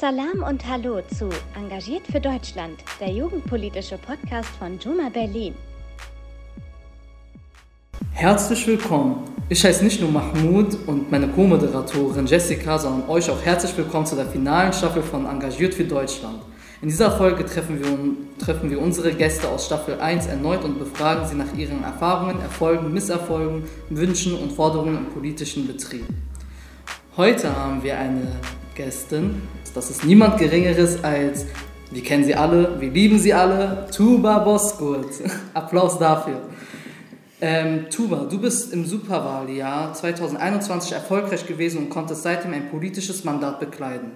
Salam und Hallo zu Engagiert für Deutschland, der jugendpolitische Podcast von Juma Berlin. Herzlich willkommen. Ich heiße nicht nur Mahmoud und meine Co-Moderatorin Jessica, sondern euch auch herzlich willkommen zu der finalen Staffel von Engagiert für Deutschland. In dieser Folge treffen wir, treffen wir unsere Gäste aus Staffel 1 erneut und befragen sie nach ihren Erfahrungen, Erfolgen, Misserfolgen, Wünschen und Forderungen im politischen Betrieb. Heute haben wir eine Gästin, das ist niemand Geringeres als, wir kennen sie alle, wir lieben sie alle, Tuba Boskurt. Applaus dafür. Ähm, Tuba, du bist im Superwahljahr 2021 erfolgreich gewesen und konntest seitdem ein politisches Mandat bekleiden.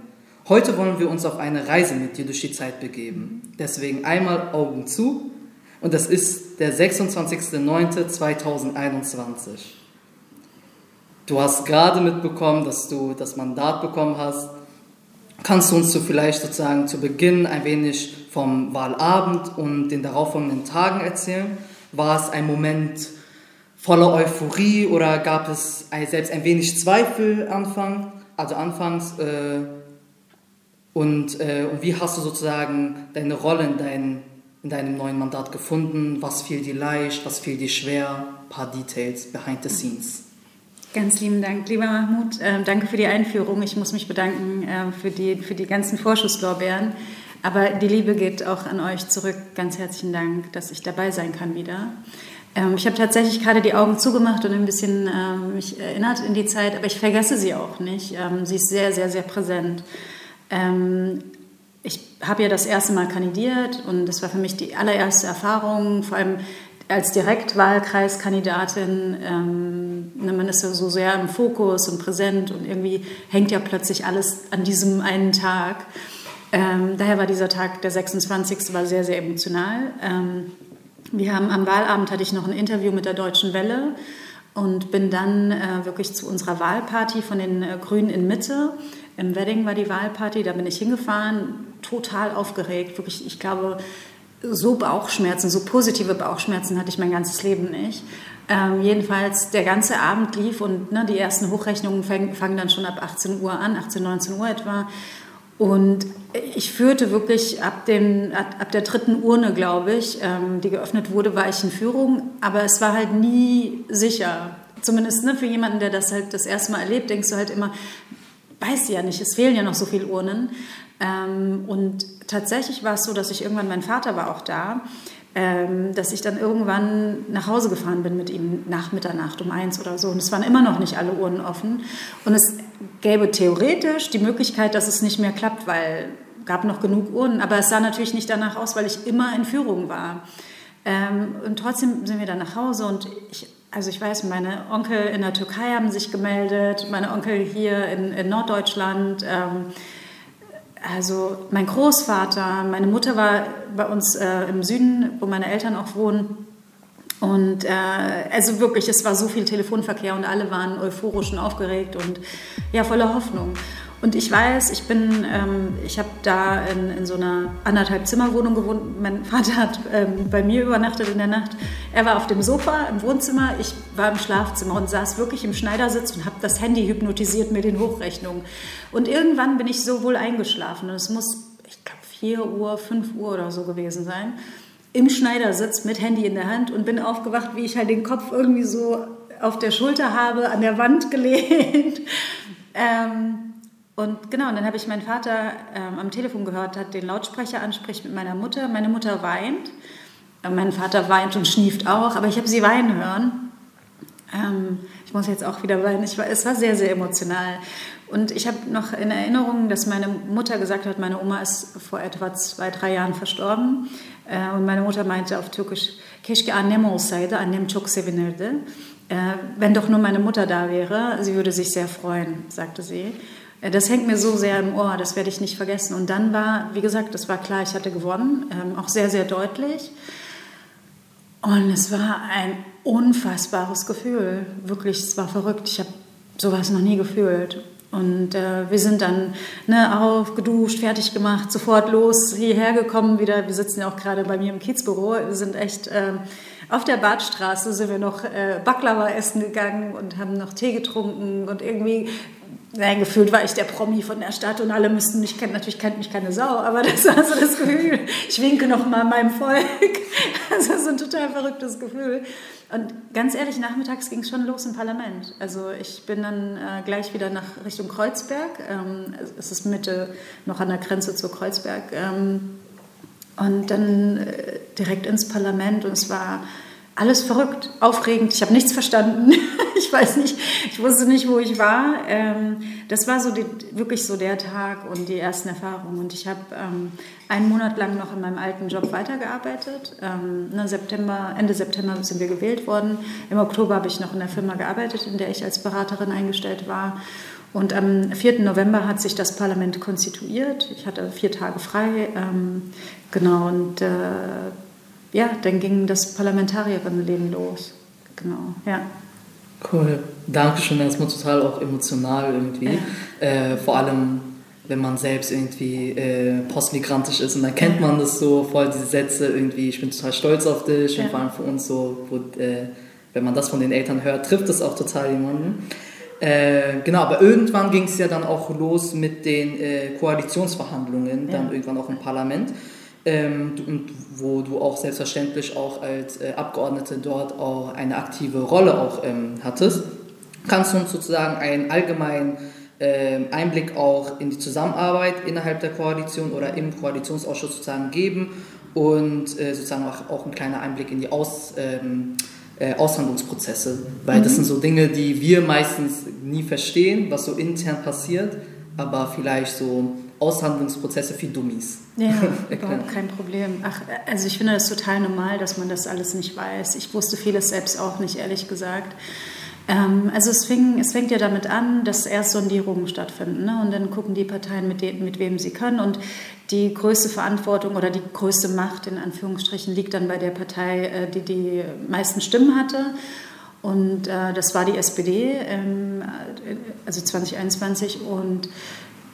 Heute wollen wir uns auf eine Reise mit dir durch die Zeit begeben. Deswegen einmal Augen zu und das ist der 26.09.2021. Du hast gerade mitbekommen, dass du das Mandat bekommen hast. Kannst du uns so vielleicht sozusagen zu Beginn ein wenig vom Wahlabend und den darauffolgenden Tagen erzählen? War es ein Moment voller Euphorie oder gab es selbst ein wenig Zweifel Anfang, also anfangs? Äh, und, äh, und wie hast du sozusagen deine Rolle in, dein, in deinem neuen Mandat gefunden? Was fiel dir leicht, was fiel dir schwer? Ein paar Details behind the scenes. Ganz lieben Dank, lieber Mahmoud. Äh, danke für die Einführung. Ich muss mich bedanken äh, für, die, für die ganzen Vorschusslorbeeren. Aber die Liebe geht auch an euch zurück. Ganz herzlichen Dank, dass ich dabei sein kann wieder. Ähm, ich habe tatsächlich gerade die Augen zugemacht und ein bisschen äh, mich erinnert in die Zeit, aber ich vergesse sie auch nicht. Ähm, sie ist sehr, sehr, sehr präsent. Ähm, ich habe ja das erste Mal kandidiert und das war für mich die allererste Erfahrung, vor allem als Direktwahlkreiskandidatin, ähm, ne, man ist ja so sehr im Fokus und präsent und irgendwie hängt ja plötzlich alles an diesem einen Tag. Ähm, daher war dieser Tag, der 26. war sehr, sehr emotional. Ähm, wir haben am Wahlabend hatte ich noch ein Interview mit der Deutschen Welle und bin dann äh, wirklich zu unserer Wahlparty von den äh, Grünen in Mitte. Im Wedding war die Wahlparty, da bin ich hingefahren, total aufgeregt, wirklich, ich glaube, so Bauchschmerzen, so positive Bauchschmerzen hatte ich mein ganzes Leben nicht. Ähm, jedenfalls der ganze Abend lief und ne, die ersten Hochrechnungen fangen, fangen dann schon ab 18 Uhr an, 18, 19 Uhr etwa. Und ich führte wirklich ab, dem, ab, ab der dritten Urne, glaube ich, ähm, die geöffnet wurde, war ich in Führung. Aber es war halt nie sicher. Zumindest ne, für jemanden, der das halt das erste Mal erlebt, denkst du halt immer, weiß ja nicht, es fehlen ja noch so viele Urnen. Ähm, und tatsächlich war es so, dass ich irgendwann, mein Vater war auch da, ähm, dass ich dann irgendwann nach Hause gefahren bin mit ihm nach Mitternacht um eins oder so. Und es waren immer noch nicht alle Urnen offen. Und es gäbe theoretisch die Möglichkeit, dass es nicht mehr klappt, weil gab noch genug Urnen. Aber es sah natürlich nicht danach aus, weil ich immer in Führung war. Ähm, und trotzdem sind wir dann nach Hause und ich also ich weiß, meine Onkel in der Türkei haben sich gemeldet, meine Onkel hier in, in Norddeutschland. Ähm, also mein Großvater, meine Mutter war bei uns äh, im Süden, wo meine Eltern auch wohnen. Und äh, also wirklich, es war so viel Telefonverkehr und alle waren euphorisch und aufgeregt und ja, voller Hoffnung. Und ich weiß, ich bin, ähm, ich habe da in, in, so einer anderthalb Zimmerwohnung gewohnt. Mein Vater hat ähm, bei mir übernachtet in der Nacht. Er war auf dem Sofa im Wohnzimmer, ich war im Schlafzimmer und saß wirklich im Schneidersitz und habe das Handy hypnotisiert mit den Hochrechnungen. Und irgendwann bin ich so wohl eingeschlafen und es muss, ich glaube, 4 Uhr, 5 Uhr oder so gewesen sein. Im Schneidersitz mit Handy in der Hand und bin aufgewacht, wie ich halt den Kopf irgendwie so auf der Schulter habe, an der Wand gelehnt. ähm, und genau, und dann habe ich meinen Vater ähm, am Telefon gehört, hat den Lautsprecher anspricht mit meiner Mutter. Meine Mutter weint. Mein Vater weint und schnieft auch, aber ich habe sie weinen hören. Ähm, ich muss jetzt auch wieder weinen. Ich war, es war sehr, sehr emotional. Und ich habe noch in Erinnerung, dass meine Mutter gesagt hat, meine Oma ist vor etwa zwei, drei Jahren verstorben. Äh, und meine Mutter meinte auf Türkisch, Keşke annem olsaydı, annem çok sevinirdi. Äh, wenn doch nur meine Mutter da wäre, sie würde sich sehr freuen, sagte sie. Äh, das hängt mir so sehr im Ohr, das werde ich nicht vergessen. Und dann war, wie gesagt, das war klar, ich hatte gewonnen, ähm, auch sehr, sehr deutlich. Und es war ein unfassbares Gefühl, wirklich, es war verrückt. Ich habe sowas noch nie gefühlt. Und äh, wir sind dann ne, aufgeduscht, fertig gemacht, sofort los, hierher gekommen wieder. Wir sitzen ja auch gerade bei mir im Kiezbüro. Wir sind echt äh, auf der Badstraße, sind wir noch äh, Baklava essen gegangen und haben noch Tee getrunken und irgendwie Nein, gefühlt war ich der Promi von der Stadt und alle müssten mich kennen. Natürlich kennt mich keine Sau, aber das war so das Gefühl. Ich winke noch mal meinem Volk. Das ist ein total verrücktes Gefühl. Und ganz ehrlich, nachmittags ging es schon los im Parlament. Also ich bin dann äh, gleich wieder nach Richtung Kreuzberg. Ähm, es ist Mitte noch an der Grenze zu Kreuzberg. Ähm, und dann äh, direkt ins Parlament und es war alles verrückt, aufregend. Ich habe nichts verstanden. ich weiß nicht, ich wusste nicht, wo ich war. Ähm, das war so die, wirklich so der Tag und die ersten Erfahrungen. Und ich habe ähm, einen Monat lang noch in meinem alten Job weitergearbeitet. Ähm, September, Ende September sind wir gewählt worden. Im Oktober habe ich noch in der Firma gearbeitet, in der ich als Beraterin eingestellt war. Und am 4. November hat sich das Parlament konstituiert. Ich hatte vier Tage frei. Genau, und äh, ja, dann ging das Parlamentarierinnenleben los. Genau, ja. Cool. Dankeschön, erstmal total auch emotional irgendwie. Ja. Äh, vor allem, wenn man selbst irgendwie äh, postmigrantisch ist und dann kennt man das so, voll diese Sätze irgendwie, ich bin total stolz auf dich ja. und vor allem für uns so, wo, äh, wenn man das von den Eltern hört, trifft das auch total jemanden. Äh, genau, aber irgendwann ging es ja dann auch los mit den äh, Koalitionsverhandlungen, dann ja. irgendwann auch im Parlament ähm, und wo du auch selbstverständlich auch als äh, Abgeordnete dort auch eine aktive Rolle auch ähm, hattest. Kannst du uns sozusagen einen allgemeinen äh, Einblick auch in die Zusammenarbeit innerhalb der Koalition oder im Koalitionsausschuss sozusagen geben und äh, sozusagen auch, auch ein kleiner Einblick in die Aus, ähm, äh, Aushandlungsprozesse, weil mhm. das sind so Dinge, die wir meistens nie verstehen, was so intern passiert, aber vielleicht so Aushandlungsprozesse für Dummies. Ja, überhaupt kein Problem. Ach, also ich finde das total normal, dass man das alles nicht weiß. Ich wusste vieles selbst auch nicht, ehrlich gesagt. Ähm, also es, fing, es fängt ja damit an, dass erst Sondierungen stattfinden ne? und dann gucken die Parteien, mit, dem, mit wem sie können und die größte Verantwortung oder die größte Macht in Anführungsstrichen liegt dann bei der Partei, äh, die die meisten Stimmen hatte. Und äh, das war die SPD, ähm, also 2021. Und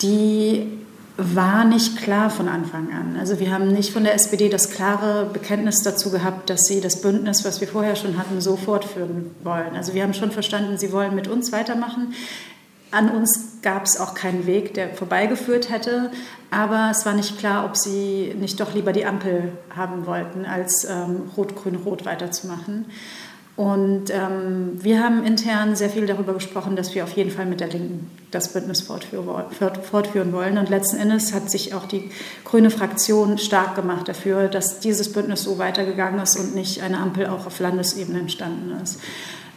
die war nicht klar von Anfang an. Also wir haben nicht von der SPD das klare Bekenntnis dazu gehabt, dass sie das Bündnis, was wir vorher schon hatten, so fortführen wollen. Also wir haben schon verstanden, sie wollen mit uns weitermachen. An uns gab es auch keinen Weg, der vorbeigeführt hätte, aber es war nicht klar, ob sie nicht doch lieber die Ampel haben wollten, als ähm, Rot-Grün-Rot weiterzumachen. Und ähm, wir haben intern sehr viel darüber gesprochen, dass wir auf jeden Fall mit der Linken das Bündnis fortführen wollen. Und letzten Endes hat sich auch die grüne Fraktion stark gemacht dafür, dass dieses Bündnis so weitergegangen ist und nicht eine Ampel auch auf Landesebene entstanden ist.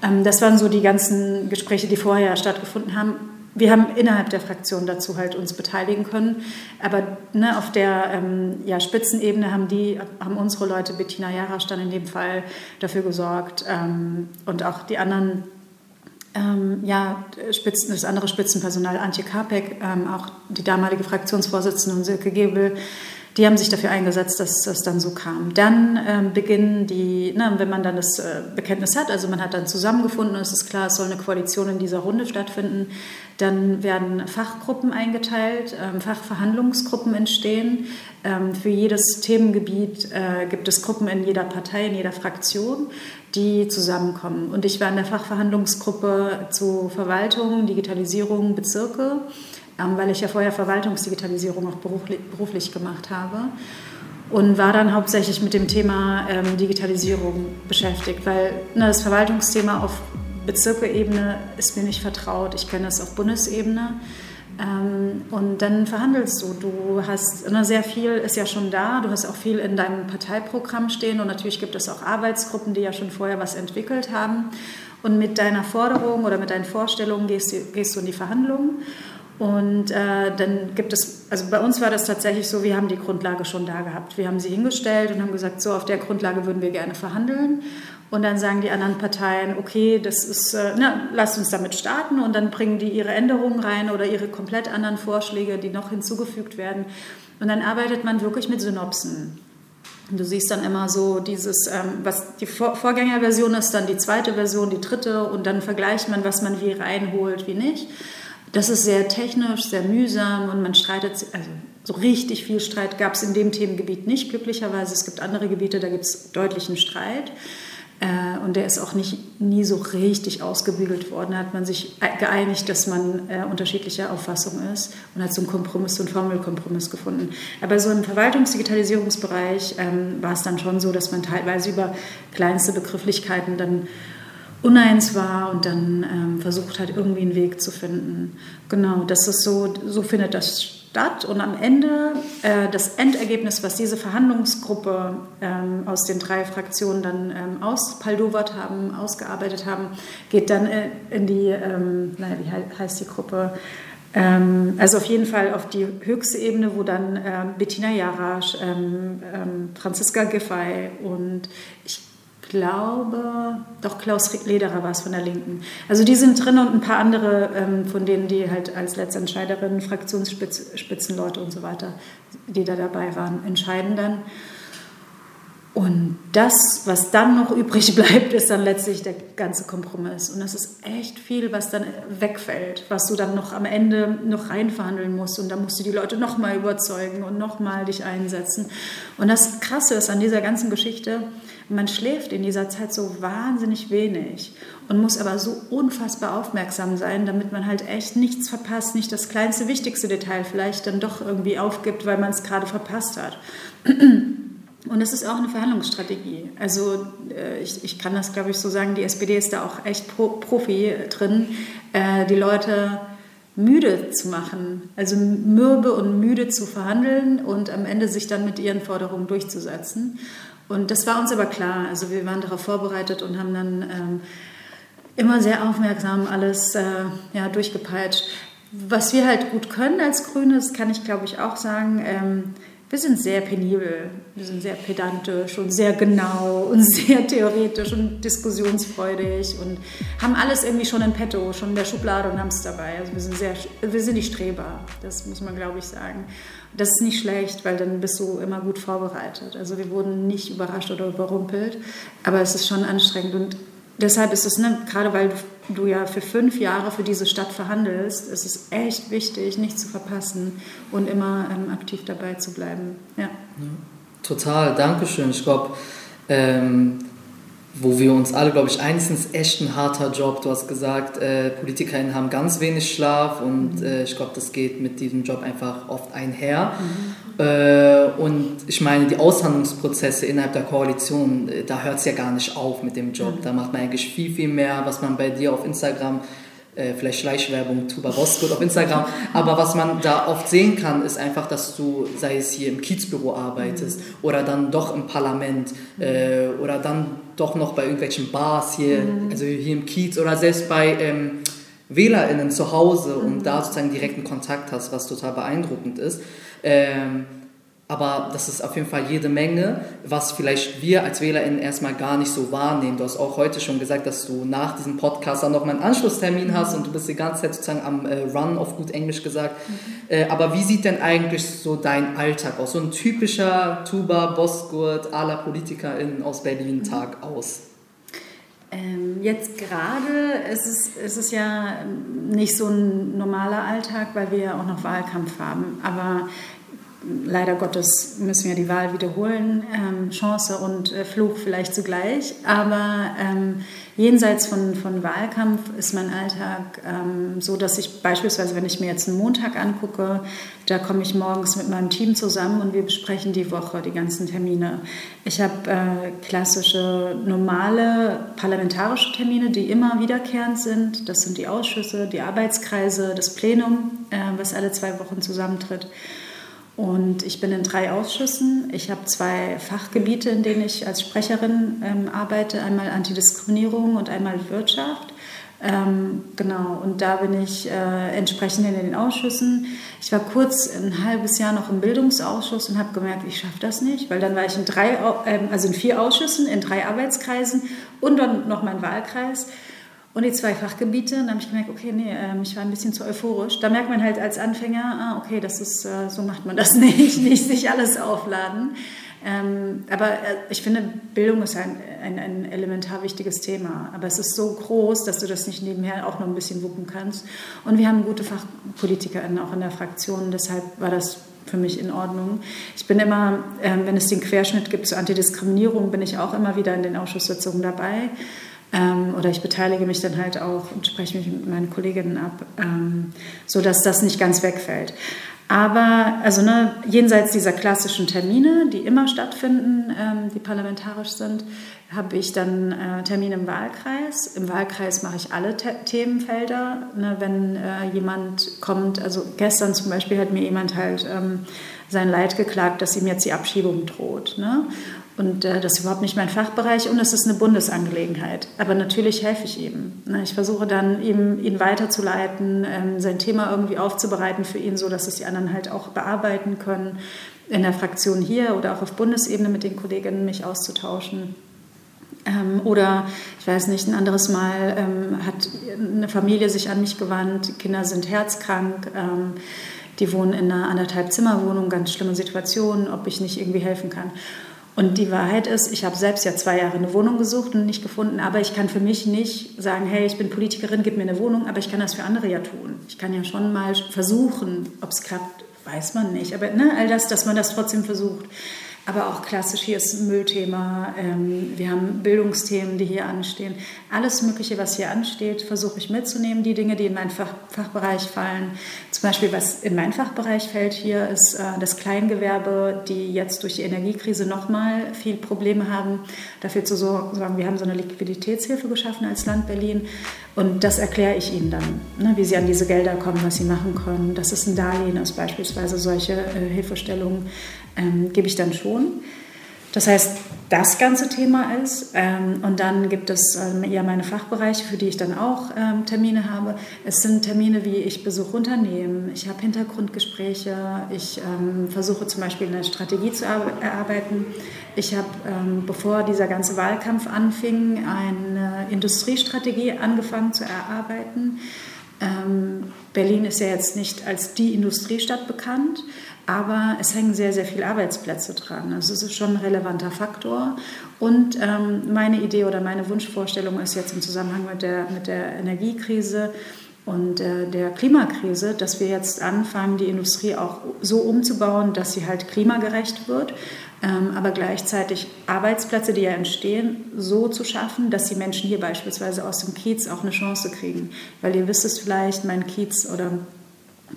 Ähm, das waren so die ganzen Gespräche, die vorher stattgefunden haben wir haben innerhalb der Fraktion dazu halt uns beteiligen können. Aber ne, auf der ähm, ja, Spitzenebene haben die, haben unsere Leute, Bettina Jarasch dann in dem Fall dafür gesorgt ähm, und auch die anderen, ähm, ja, Spitzen, das andere Spitzenpersonal, Antje Karpek, ähm, auch die damalige Fraktionsvorsitzende und Silke Gebel, die haben sich dafür eingesetzt, dass das dann so kam. Dann ähm, beginnen die, na, wenn man dann das äh, Bekenntnis hat, also man hat dann zusammengefunden und es ist klar, es soll eine Koalition in dieser Runde stattfinden, dann werden Fachgruppen eingeteilt, ähm, Fachverhandlungsgruppen entstehen. Ähm, für jedes Themengebiet äh, gibt es Gruppen in jeder Partei, in jeder Fraktion, die zusammenkommen. Und ich war in der Fachverhandlungsgruppe zu Verwaltung, Digitalisierung, Bezirke. Ähm, weil ich ja vorher Verwaltungsdigitalisierung auch beruflich, gemacht habe und war dann hauptsächlich mit dem Thema ähm, Digitalisierung beschäftigt, weil ne, das Verwaltungsthema auf Bezirkeebene ist mir nicht vertraut. Ich kenne das auf Bundesebene. Ähm, und dann verhandelst du. Du hast ne, sehr viel ist ja schon da. Du hast auch viel in deinem Parteiprogramm stehen und natürlich gibt es auch Arbeitsgruppen, die ja schon vorher was entwickelt haben. Und mit deiner Forderung oder mit deinen Vorstellungen gehst, gehst du in die Verhandlungen. Und äh, dann gibt es, also bei uns war das tatsächlich so, wir haben die Grundlage schon da gehabt. Wir haben sie hingestellt und haben gesagt, so auf der Grundlage würden wir gerne verhandeln. Und dann sagen die anderen Parteien, okay, das ist, äh, na, lasst uns damit starten. Und dann bringen die ihre Änderungen rein oder ihre komplett anderen Vorschläge, die noch hinzugefügt werden. Und dann arbeitet man wirklich mit Synopsen. Und du siehst dann immer so dieses, ähm, was die Vor Vorgängerversion ist, dann die zweite Version, die dritte und dann vergleicht man, was man wie reinholt, wie nicht. Das ist sehr technisch, sehr mühsam und man streitet, also so richtig viel Streit gab es in dem Themengebiet nicht, glücklicherweise. Es gibt andere Gebiete, da gibt es deutlichen Streit. Äh, und der ist auch nicht nie so richtig ausgebügelt worden. Da hat man sich geeinigt, dass man äh, unterschiedlicher Auffassung ist und hat so einen Kompromiss, so einen Formelkompromiss gefunden. Aber so im Verwaltungsdigitalisierungsbereich ähm, war es dann schon so, dass man teilweise über kleinste Begrifflichkeiten dann uneins war und dann ähm, versucht hat, irgendwie einen Weg zu finden. Genau, das ist so, so findet das statt. Und am Ende, äh, das Endergebnis, was diese Verhandlungsgruppe ähm, aus den drei Fraktionen dann ähm, auspaldowert haben, ausgearbeitet haben, geht dann äh, in die, ähm, naja, wie heißt die Gruppe? Ähm, also auf jeden Fall auf die höchste Ebene, wo dann ähm, Bettina Jarasch, ähm, Franziska Giffey und ich glaube, doch Klaus Lederer war es von der Linken. Also die sind drin und ein paar andere ähm, von denen, die halt als Letztentscheiderin, Fraktionsspitzenleute und so weiter, die da dabei waren, entscheiden dann. Und das, was dann noch übrig bleibt, ist dann letztlich der ganze Kompromiss. Und das ist echt viel, was dann wegfällt, was du dann noch am Ende noch reinverhandeln musst. Und da musst du die Leute nochmal überzeugen und nochmal dich einsetzen. Und das Krasse ist an dieser ganzen Geschichte, man schläft in dieser Zeit so wahnsinnig wenig und muss aber so unfassbar aufmerksam sein, damit man halt echt nichts verpasst, nicht das kleinste, wichtigste Detail vielleicht dann doch irgendwie aufgibt, weil man es gerade verpasst hat. Und das ist auch eine Verhandlungsstrategie. Also äh, ich, ich kann das, glaube ich, so sagen, die SPD ist da auch echt Pro, Profi drin, äh, die Leute müde zu machen, also mürbe und müde zu verhandeln und am Ende sich dann mit ihren Forderungen durchzusetzen. Und das war uns aber klar. Also wir waren darauf vorbereitet und haben dann ähm, immer sehr aufmerksam alles äh, ja, durchgepeitscht. Was wir halt gut können als Grüne, das kann ich glaube ich auch sagen, ähm, wir sind sehr penibel, wir sind sehr pedantisch und sehr genau und sehr theoretisch und diskussionsfreudig und haben alles irgendwie schon in petto, schon in der Schublade und haben es dabei. Also wir sind sehr, wir sind die Streber, das muss man glaube ich sagen. Das ist nicht schlecht, weil dann bist du immer gut vorbereitet. Also wir wurden nicht überrascht oder überrumpelt, aber es ist schon anstrengend und deshalb ist es, ne, gerade weil du ja für fünf Jahre für diese Stadt verhandelst, ist es echt wichtig, nichts zu verpassen und immer ähm, aktiv dabei zu bleiben. Ja. total, Dankeschön. Ich glaube, ähm, wo wir uns alle, glaube ich, eins ist echt ein harter Job. Du hast gesagt, äh, PolitikerInnen haben ganz wenig Schlaf und mhm. äh, ich glaube, das geht mit diesem Job einfach oft einher. Mhm. Äh, und ich meine, die Aushandlungsprozesse innerhalb der Koalition, äh, da hört es ja gar nicht auf mit dem Job. Mhm. Da macht man eigentlich viel, viel mehr, was man bei dir auf Instagram äh, vielleicht Schleichwerbung Tuba Boskut auf Instagram. Aber was man da oft sehen kann, ist einfach, dass du, sei es hier im Kiezbüro arbeitest mhm. oder dann doch im Parlament äh, oder dann doch noch bei irgendwelchen Bars hier, mhm. also hier im Kiez oder selbst bei ähm, WählerInnen zu Hause und mhm. da sozusagen direkten Kontakt hast, was total beeindruckend ist. Ähm, aber das ist auf jeden Fall jede Menge, was vielleicht wir als WählerInnen erstmal gar nicht so wahrnehmen. Du hast auch heute schon gesagt, dass du nach diesem Podcast dann noch mal einen Anschlusstermin hast und du bist die ganze Zeit sozusagen am äh, Run, auf gut Englisch gesagt. Mhm. Äh, aber wie sieht denn eigentlich so dein Alltag aus? So ein typischer Tuba, Bossgurt, aller PolitikerInnen aus Berlin-Tag mhm. aus? Ähm, jetzt gerade ist es, ist es ja nicht so ein normaler Alltag, weil wir ja auch noch Wahlkampf haben. Aber leider Gottes müssen wir die Wahl wiederholen. Ähm, Chance und äh, Fluch vielleicht zugleich. Aber ähm, jenseits von, von Wahlkampf ist mein Alltag ähm, so, dass ich beispielsweise, wenn ich mir jetzt einen Montag angucke, da komme ich morgens mit meinem Team zusammen und wir besprechen die Woche, die ganzen Termine. Ich habe äh, klassische, normale parlamentarische Termine, die immer wiederkehrend sind. Das sind die Ausschüsse, die Arbeitskreise, das Plenum, äh, was alle zwei Wochen zusammentritt. Und ich bin in drei Ausschüssen. Ich habe zwei Fachgebiete, in denen ich als Sprecherin ähm, arbeite. Einmal Antidiskriminierung und einmal Wirtschaft. Ähm, genau, und da bin ich äh, entsprechend in den Ausschüssen. Ich war kurz ein halbes Jahr noch im Bildungsausschuss und habe gemerkt, ich schaffe das nicht, weil dann war ich in drei, äh, also in vier Ausschüssen, in drei Arbeitskreisen und dann noch mein Wahlkreis. Und die zwei Fachgebiete, dann habe ich gemerkt, okay, nee, ähm, ich war ein bisschen zu euphorisch. Da merkt man halt als Anfänger, ah, okay, das ist, äh, so macht man das nicht, nicht sich alles aufladen. Ähm, aber äh, ich finde, Bildung ist ein, ein, ein, elementar wichtiges Thema. Aber es ist so groß, dass du das nicht nebenher auch noch ein bisschen wuppen kannst. Und wir haben gute FachpolitikerInnen auch in der Fraktion. Deshalb war das für mich in Ordnung. Ich bin immer, ähm, wenn es den Querschnitt gibt zur Antidiskriminierung, bin ich auch immer wieder in den Ausschusssitzungen dabei. Ähm, oder ich beteilige mich dann halt auch und spreche mich mit meinen Kolleginnen ab, ähm, sodass das nicht ganz wegfällt. Aber also ne, jenseits dieser klassischen Termine, die immer stattfinden, ähm, die parlamentarisch sind, habe ich dann äh, Termine im Wahlkreis. Im Wahlkreis mache ich alle Te Themenfelder. Ne, wenn äh, jemand kommt, also gestern zum Beispiel hat mir jemand halt ähm, sein Leid geklagt, dass ihm jetzt die Abschiebung droht. Ne? Und äh, das ist überhaupt nicht mein Fachbereich und es ist eine Bundesangelegenheit. Aber natürlich helfe ich ihm. Ne? Ich versuche dann, ihm, ihn weiterzuleiten, ähm, sein Thema irgendwie aufzubereiten für ihn, so dass es die anderen halt auch bearbeiten können. In der Fraktion hier oder auch auf Bundesebene mit den Kolleginnen mich auszutauschen. Ähm, oder ich weiß nicht, ein anderes Mal ähm, hat eine Familie sich an mich gewandt, Kinder sind herzkrank, ähm, die wohnen in einer anderthalb Zimmerwohnung, ganz schlimme Situation, ob ich nicht irgendwie helfen kann. Und die Wahrheit ist, ich habe selbst ja zwei Jahre eine Wohnung gesucht und nicht gefunden, aber ich kann für mich nicht sagen, hey, ich bin Politikerin, gib mir eine Wohnung, aber ich kann das für andere ja tun. Ich kann ja schon mal versuchen, ob es klappt, weiß man nicht. Aber ne, all das, dass man das trotzdem versucht. Aber auch klassisch, hier ist Müllthema, ähm, wir haben Bildungsthemen, die hier anstehen. Alles Mögliche, was hier ansteht, versuche ich mitzunehmen. Die Dinge, die in meinen Fach, Fachbereich fallen. Zum Beispiel, was in meinen Fachbereich fällt hier, ist äh, das Kleingewerbe, die jetzt durch die Energiekrise nochmal viel Probleme haben. Dafür zu sorgen, wir haben so eine Liquiditätshilfe geschaffen als Land Berlin. Und das erkläre ich ihnen dann, ne, wie sie an diese Gelder kommen, was sie machen können. Das ist ein Darlehen ist beispielsweise solche äh, Hilfestellungen ähm, gebe ich dann schon. Das heißt, das ganze Thema ist. Ähm, und dann gibt es ähm, eher meine Fachbereiche, für die ich dann auch ähm, Termine habe. Es sind Termine wie ich besuche Unternehmen, ich habe Hintergrundgespräche, ich ähm, versuche zum Beispiel eine Strategie zu erarbeiten. Ich habe, ähm, bevor dieser ganze Wahlkampf anfing, eine Industriestrategie angefangen zu erarbeiten. Ähm, Berlin ist ja jetzt nicht als die Industriestadt bekannt, aber es hängen sehr, sehr viele Arbeitsplätze dran. Also es ist schon ein relevanter Faktor. Und ähm, meine Idee oder meine Wunschvorstellung ist jetzt im Zusammenhang mit der, mit der Energiekrise und äh, der Klimakrise, dass wir jetzt anfangen, die Industrie auch so umzubauen, dass sie halt klimagerecht wird, aber gleichzeitig Arbeitsplätze, die ja entstehen, so zu schaffen, dass die Menschen hier beispielsweise aus dem Kiez auch eine Chance kriegen. Weil ihr wisst es vielleicht, mein Kiez oder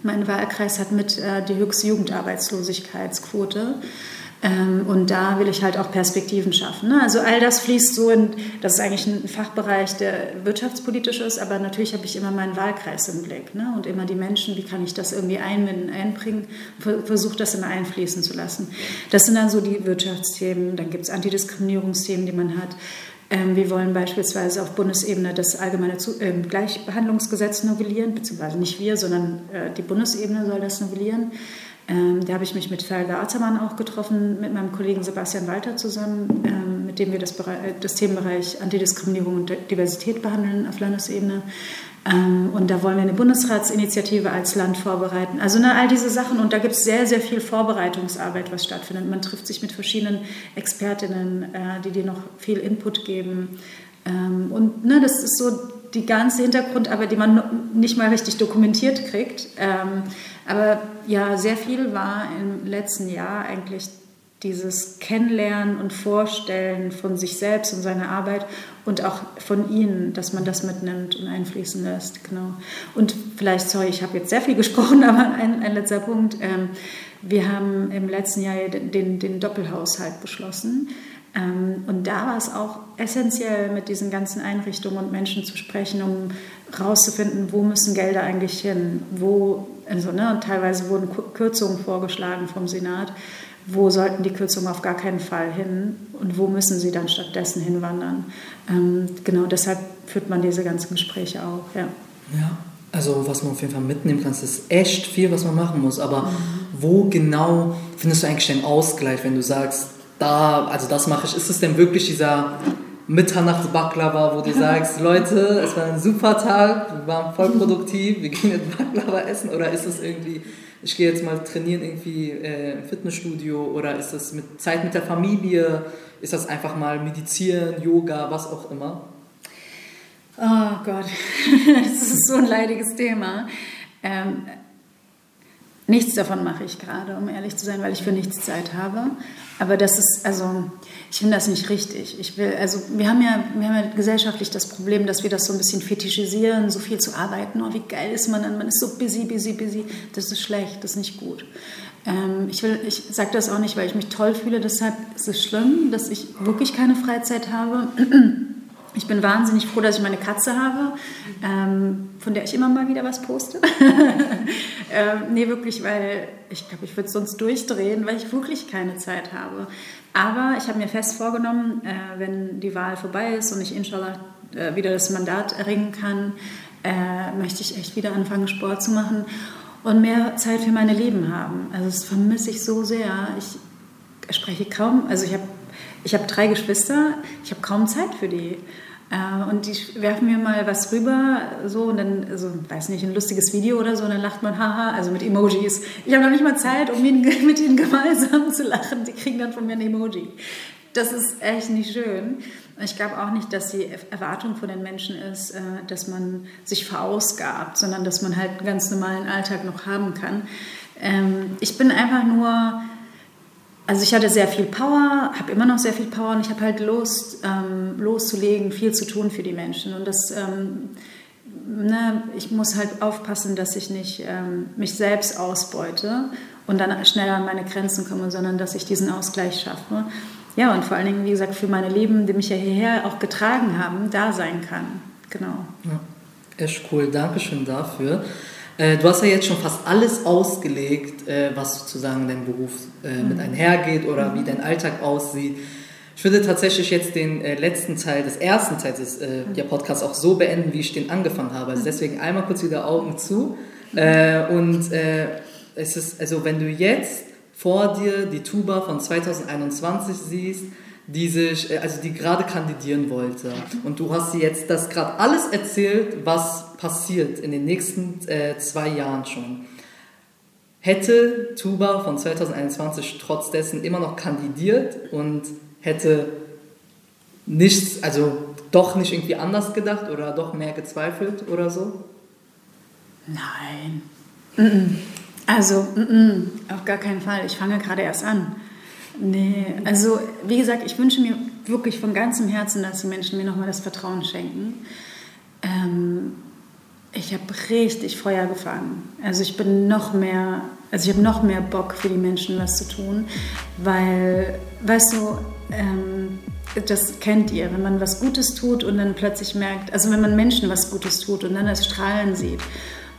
mein Wahlkreis hat mit äh, die höchste Jugendarbeitslosigkeitsquote. Ähm, und da will ich halt auch Perspektiven schaffen. Ne? Also all das fließt so in, das ist eigentlich ein Fachbereich, der wirtschaftspolitisch ist, aber natürlich habe ich immer meinen Wahlkreis im Blick ne? und immer die Menschen, wie kann ich das irgendwie einbinden, einbringen, versuche das immer einfließen zu lassen. Das sind dann so die Wirtschaftsthemen, dann gibt es Antidiskriminierungsthemen, die man hat. Ähm, wir wollen beispielsweise auf Bundesebene das allgemeine ähm, Gleichbehandlungsgesetz novellieren, beziehungsweise nicht wir, sondern äh, die Bundesebene soll das novellieren. Ähm, da habe ich mich mit Felga Attermann auch getroffen, mit meinem Kollegen Sebastian Walter zusammen, mit dem wir das, das Themenbereich Antidiskriminierung und Diversität behandeln auf Landesebene. Ähm, und da wollen wir eine Bundesratsinitiative als Land vorbereiten. Also ne, all diese Sachen. Und da gibt es sehr, sehr viel Vorbereitungsarbeit, was stattfindet. Man trifft sich mit verschiedenen Expertinnen, äh, die dir noch viel Input geben. Ähm, und ne, das ist so die ganze Hintergrundarbeit, die man nicht mal richtig dokumentiert kriegt. Ähm, aber ja, sehr viel war im letzten Jahr eigentlich dieses Kennenlernen und Vorstellen von sich selbst und seiner Arbeit und auch von ihnen, dass man das mitnimmt und einfließen lässt. Genau. Und vielleicht, sorry, ich habe jetzt sehr viel gesprochen, aber ein, ein letzter Punkt. Ähm, wir haben im letzten Jahr den, den Doppelhaushalt beschlossen. Ähm, und da war es auch essentiell, mit diesen ganzen Einrichtungen und Menschen zu sprechen, um herauszufinden, wo müssen Gelder eigentlich hin, wo, also, ne, teilweise wurden Kürzungen vorgeschlagen vom Senat, wo sollten die Kürzungen auf gar keinen Fall hin und wo müssen sie dann stattdessen hinwandern. Ähm, genau deshalb führt man diese ganzen Gespräche auch. Ja. ja, also was man auf jeden Fall mitnehmen kann, ist echt viel, was man machen muss. Aber mhm. wo genau findest du eigentlich den Ausgleich, wenn du sagst, da, also das mache ich, ist es denn wirklich dieser Mitternachtsbaklava, wo du sagst, Leute, es war ein super Tag, wir waren voll produktiv, wir gehen jetzt Baklava essen oder ist es irgendwie ich gehe jetzt mal trainieren irgendwie äh, im Fitnessstudio oder ist das mit Zeit mit der Familie, ist das einfach mal meditieren, Yoga, was auch immer? Oh Gott, das ist so ein leidiges Thema. Ähm, Nichts davon mache ich gerade, um ehrlich zu sein, weil ich für nichts Zeit habe. Aber das ist, also, ich finde das nicht richtig. Ich will, also, wir haben ja, wir haben ja gesellschaftlich das Problem, dass wir das so ein bisschen fetischisieren, so viel zu arbeiten. Oh, wie geil ist man dann? Man ist so busy, busy, busy. Das ist schlecht, das ist nicht gut. Ähm, ich ich sage das auch nicht, weil ich mich toll fühle. Deshalb ist es schlimm, dass ich wirklich keine Freizeit habe. Ich bin wahnsinnig froh, dass ich meine Katze habe, ähm, von der ich immer mal wieder was poste. ähm, nee, wirklich, weil ich glaube, ich würde sonst durchdrehen, weil ich wirklich keine Zeit habe. Aber ich habe mir fest vorgenommen, äh, wenn die Wahl vorbei ist und ich inshallah äh, wieder das Mandat erringen kann, äh, möchte ich echt wieder anfangen, Sport zu machen und mehr Zeit für meine Leben haben. Also das vermisse ich so sehr. Ich spreche kaum, also ich habe ich habe drei Geschwister, ich habe kaum Zeit für die. Äh, und die werfen mir mal was rüber, so und dann, also, weiß nicht, ein lustiges Video oder so, und dann lacht man, haha, also mit Emojis. Ich habe noch nicht mal Zeit, um mit ihnen gemeinsam zu lachen. Die kriegen dann von mir ein Emoji. Das ist echt nicht schön. Ich glaube auch nicht, dass die Erwartung von den Menschen ist, äh, dass man sich verausgabt, sondern dass man halt einen ganz normalen Alltag noch haben kann. Ähm, ich bin einfach nur also ich hatte sehr viel Power, habe immer noch sehr viel Power und ich habe halt Lust, ähm, loszulegen, viel zu tun für die Menschen. Und das, ähm, ne, ich muss halt aufpassen, dass ich nicht ähm, mich selbst ausbeute und dann schneller an meine Grenzen komme, sondern dass ich diesen Ausgleich schaffe. Ja, und vor allen Dingen, wie gesagt, für meine Lieben, die mich ja hierher auch getragen haben, da sein kann. Genau. Ja, echt cool. Dankeschön dafür. Äh, du hast ja jetzt schon fast alles ausgelegt, äh, was sozusagen dein Beruf äh, mit mhm. einhergeht oder wie dein Alltag aussieht. Ich würde tatsächlich jetzt den letzten Teil des ersten Teils des der Podcasts auch so beenden, wie ich den angefangen habe. Also mhm. deswegen einmal kurz wieder Augen zu. und es ist, also wenn du jetzt vor dir die Tuba von 2021 siehst, die sich, äh, also die gerade kandidieren wollte. Und du hast jetzt das gerade alles erzählt, was passiert in den nächsten äh, zwei Jahren schon. Hätte Tuba von 2021 trotz dessen immer noch kandidiert und hätte nichts, also doch nicht irgendwie anders gedacht oder doch mehr gezweifelt oder so? Nein. Also, auf gar keinen Fall. Ich fange gerade erst an. Nee, also wie gesagt, ich wünsche mir wirklich von ganzem Herzen, dass die Menschen mir nochmal das Vertrauen schenken. Ähm, ich habe richtig Feuer gefangen. Also ich bin noch mehr, also ich habe noch mehr Bock für die Menschen was zu tun, weil, weißt du, ähm, das kennt ihr, wenn man was Gutes tut und dann plötzlich merkt, also wenn man Menschen was Gutes tut und dann das Strahlen sieht.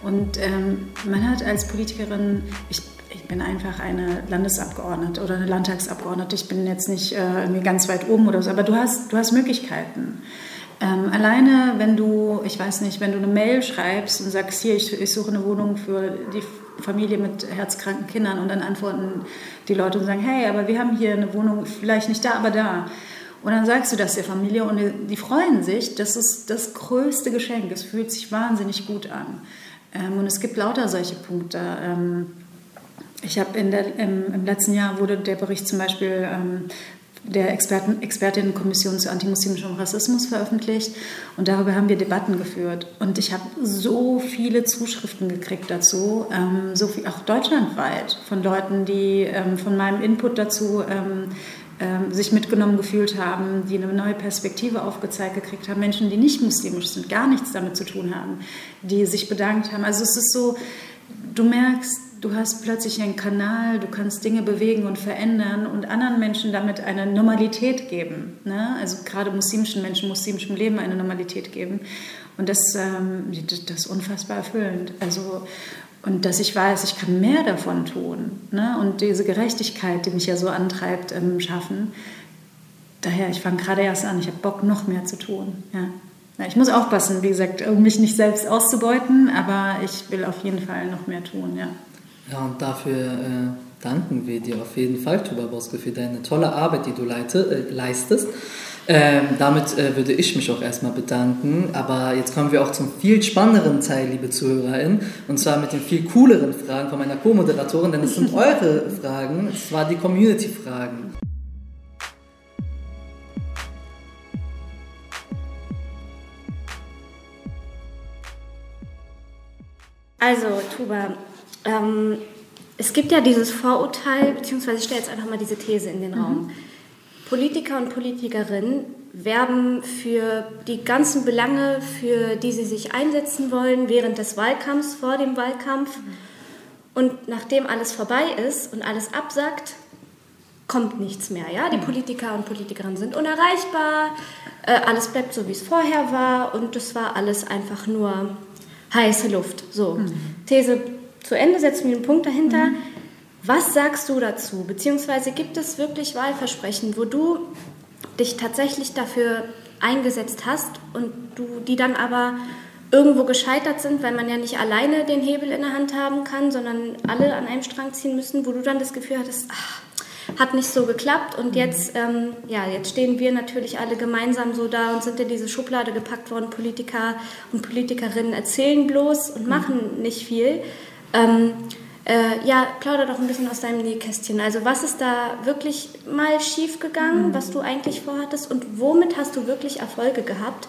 Und ähm, man hat als Politikerin, ich ich bin einfach eine Landesabgeordnete oder eine Landtagsabgeordnete. Ich bin jetzt nicht äh, irgendwie ganz weit oben oder so, aber du hast, du hast Möglichkeiten. Ähm, alleine, wenn du, ich weiß nicht, wenn du eine Mail schreibst und sagst, hier, ich, ich suche eine Wohnung für die Familie mit herzkranken Kindern und dann antworten die Leute und sagen, hey, aber wir haben hier eine Wohnung, vielleicht nicht da, aber da. Und dann sagst du das der Familie und die, freuen sich. Das ist das größte Geschenk. Es fühlt sich wahnsinnig gut an. Ähm, und es gibt lauter solche Punkte. Ähm, ich habe im, im, letzten Jahr wurde der Bericht zum Beispiel ähm, der Experten, Expertinnenkommission zu antimuslimischem Rassismus veröffentlicht und darüber haben wir Debatten geführt. Und ich habe so viele Zuschriften gekriegt dazu, ähm, so viel, auch deutschlandweit, von Leuten, die ähm, von meinem Input dazu ähm, sich mitgenommen gefühlt haben, die eine neue Perspektive aufgezeigt gekriegt haben, Menschen, die nicht muslimisch sind, gar nichts damit zu tun haben, die sich bedankt haben. Also es ist so, du merkst, du hast plötzlich einen Kanal, du kannst Dinge bewegen und verändern und anderen Menschen damit eine Normalität geben. Ne? Also gerade muslimischen Menschen, muslimischem Leben eine Normalität geben. Und das, ähm, das ist unfassbar erfüllend. Also, und dass ich weiß, ich kann mehr davon tun. Ne? Und diese Gerechtigkeit, die mich ja so antreibt, ähm, schaffen. Daher, ich fange gerade erst an, ich habe Bock, noch mehr zu tun. Ja. Ja, ich muss aufpassen, wie gesagt, um mich nicht selbst auszubeuten, aber ich will auf jeden Fall noch mehr tun, ja. Ja, und dafür äh, danken wir dir auf jeden Fall, Tuba Boske, für deine tolle Arbeit, die du leite, äh, leistest. Ähm, damit äh, würde ich mich auch erstmal bedanken. Aber jetzt kommen wir auch zum viel spannenderen Teil, liebe ZuhörerInnen. Und zwar mit den viel cooleren Fragen von meiner Co-Moderatorin, denn es sind eure Fragen, und zwar die Community-Fragen. Also, Tuba, ähm, es gibt ja dieses Vorurteil, beziehungsweise ich stelle jetzt einfach mal diese These in den mhm. Politiker und Politikerinnen werben für die ganzen Belange, für die sie sich einsetzen wollen, während des Wahlkampfs, vor dem Wahlkampf. Und nachdem alles vorbei ist und alles absagt, kommt nichts mehr. Ja? Die Politiker und Politikerinnen sind unerreichbar, äh, alles bleibt so, wie es vorher war und das war alles einfach nur heiße Luft. So, mhm. These zu Ende, setzen wir einen Punkt dahinter. Mhm. Was sagst du dazu? Beziehungsweise gibt es wirklich Wahlversprechen, wo du dich tatsächlich dafür eingesetzt hast und du die dann aber irgendwo gescheitert sind, weil man ja nicht alleine den Hebel in der Hand haben kann, sondern alle an einem Strang ziehen müssen, wo du dann das Gefühl hattest, ach, hat nicht so geklappt und mhm. jetzt, ähm, ja, jetzt stehen wir natürlich alle gemeinsam so da und sind in diese Schublade gepackt worden. Politiker und Politikerinnen erzählen bloß und mhm. machen nicht viel. Ähm, äh, ja, plauder doch ein bisschen aus deinem Nähkästchen. Also was ist da wirklich mal schief gegangen, mhm. was du eigentlich vorhattest und womit hast du wirklich Erfolge gehabt?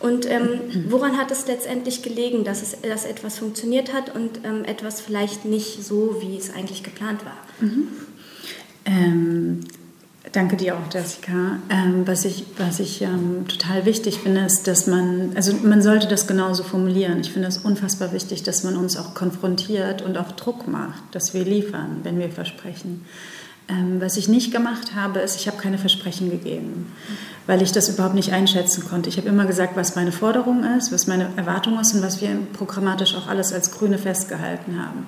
Und ähm, woran hat es letztendlich gelegen, dass, es, dass etwas funktioniert hat und ähm, etwas vielleicht nicht so, wie es eigentlich geplant war? Mhm. Ähm, danke dir auch, Jessica. Ähm, was ich, was ich ähm, total wichtig finde, ist, dass man, also man sollte das genauso formulieren. Ich finde es unfassbar wichtig, dass man uns auch konfrontiert und auch Druck macht, dass wir liefern, wenn wir versprechen. Ähm, was ich nicht gemacht habe, ist, ich habe keine Versprechen gegeben, weil ich das überhaupt nicht einschätzen konnte. Ich habe immer gesagt, was meine Forderung ist, was meine Erwartung ist und was wir programmatisch auch alles als Grüne festgehalten haben.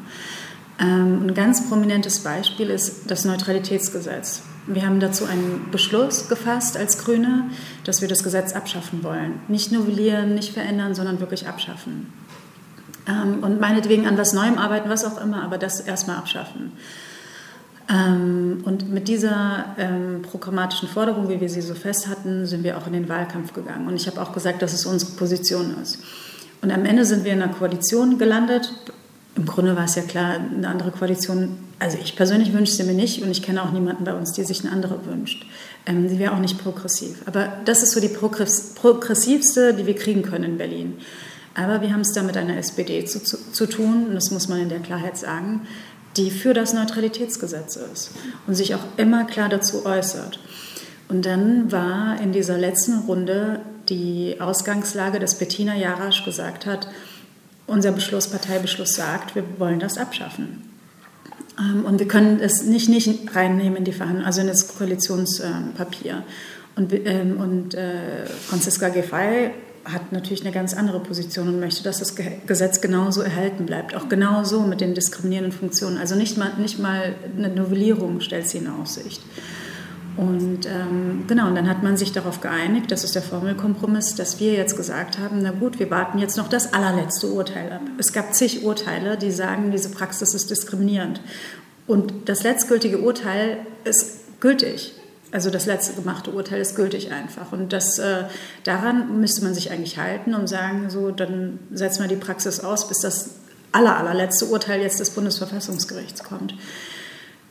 Ähm, ein ganz prominentes Beispiel ist das Neutralitätsgesetz. Wir haben dazu einen Beschluss gefasst als Grüne, dass wir das Gesetz abschaffen wollen. Nicht novellieren, nicht verändern, sondern wirklich abschaffen. Ähm, und meinetwegen an was Neuem arbeiten, was auch immer, aber das erstmal abschaffen. Ähm, und mit dieser programmatischen Forderung, wie wir sie so fest hatten, sind wir auch in den Wahlkampf gegangen. Und ich habe auch gesagt, dass es unsere Position ist. Und am Ende sind wir in einer Koalition gelandet, im Grunde war es ja klar, eine andere Koalition, also ich persönlich wünsche sie mir nicht und ich kenne auch niemanden bei uns, der sich eine andere wünscht. Ähm, sie wäre auch nicht progressiv. Aber das ist so die progressivste, die wir kriegen können in Berlin. Aber wir haben es da mit einer SPD zu, zu, zu tun, und das muss man in der Klarheit sagen, die für das Neutralitätsgesetz ist und sich auch immer klar dazu äußert. Und dann war in dieser letzten Runde die Ausgangslage, dass Bettina Jarasch gesagt hat, unser Beschluss, Parteibeschluss sagt, wir wollen das abschaffen. Ähm, und wir können es nicht, nicht reinnehmen in die Verhandlungen, also in das Koalitionspapier. Und, ähm, und äh, Franziska Giffey hat natürlich eine ganz andere Position und möchte, dass das Gesetz genauso erhalten bleibt. Auch genauso mit den diskriminierenden Funktionen. Also nicht mal, nicht mal eine Novellierung stellt sie in Aussicht. Und ähm, genau, und dann hat man sich darauf geeinigt, das ist der Formelkompromiss, dass wir jetzt gesagt haben, na gut, wir warten jetzt noch das allerletzte Urteil ab. Es gab zig Urteile, die sagen, diese Praxis ist diskriminierend. Und das letztgültige Urteil ist gültig. Also das letzte gemachte Urteil ist gültig einfach. Und das, äh, daran müsste man sich eigentlich halten und sagen, so, dann setzen wir die Praxis aus, bis das aller, allerletzte Urteil jetzt des Bundesverfassungsgerichts kommt.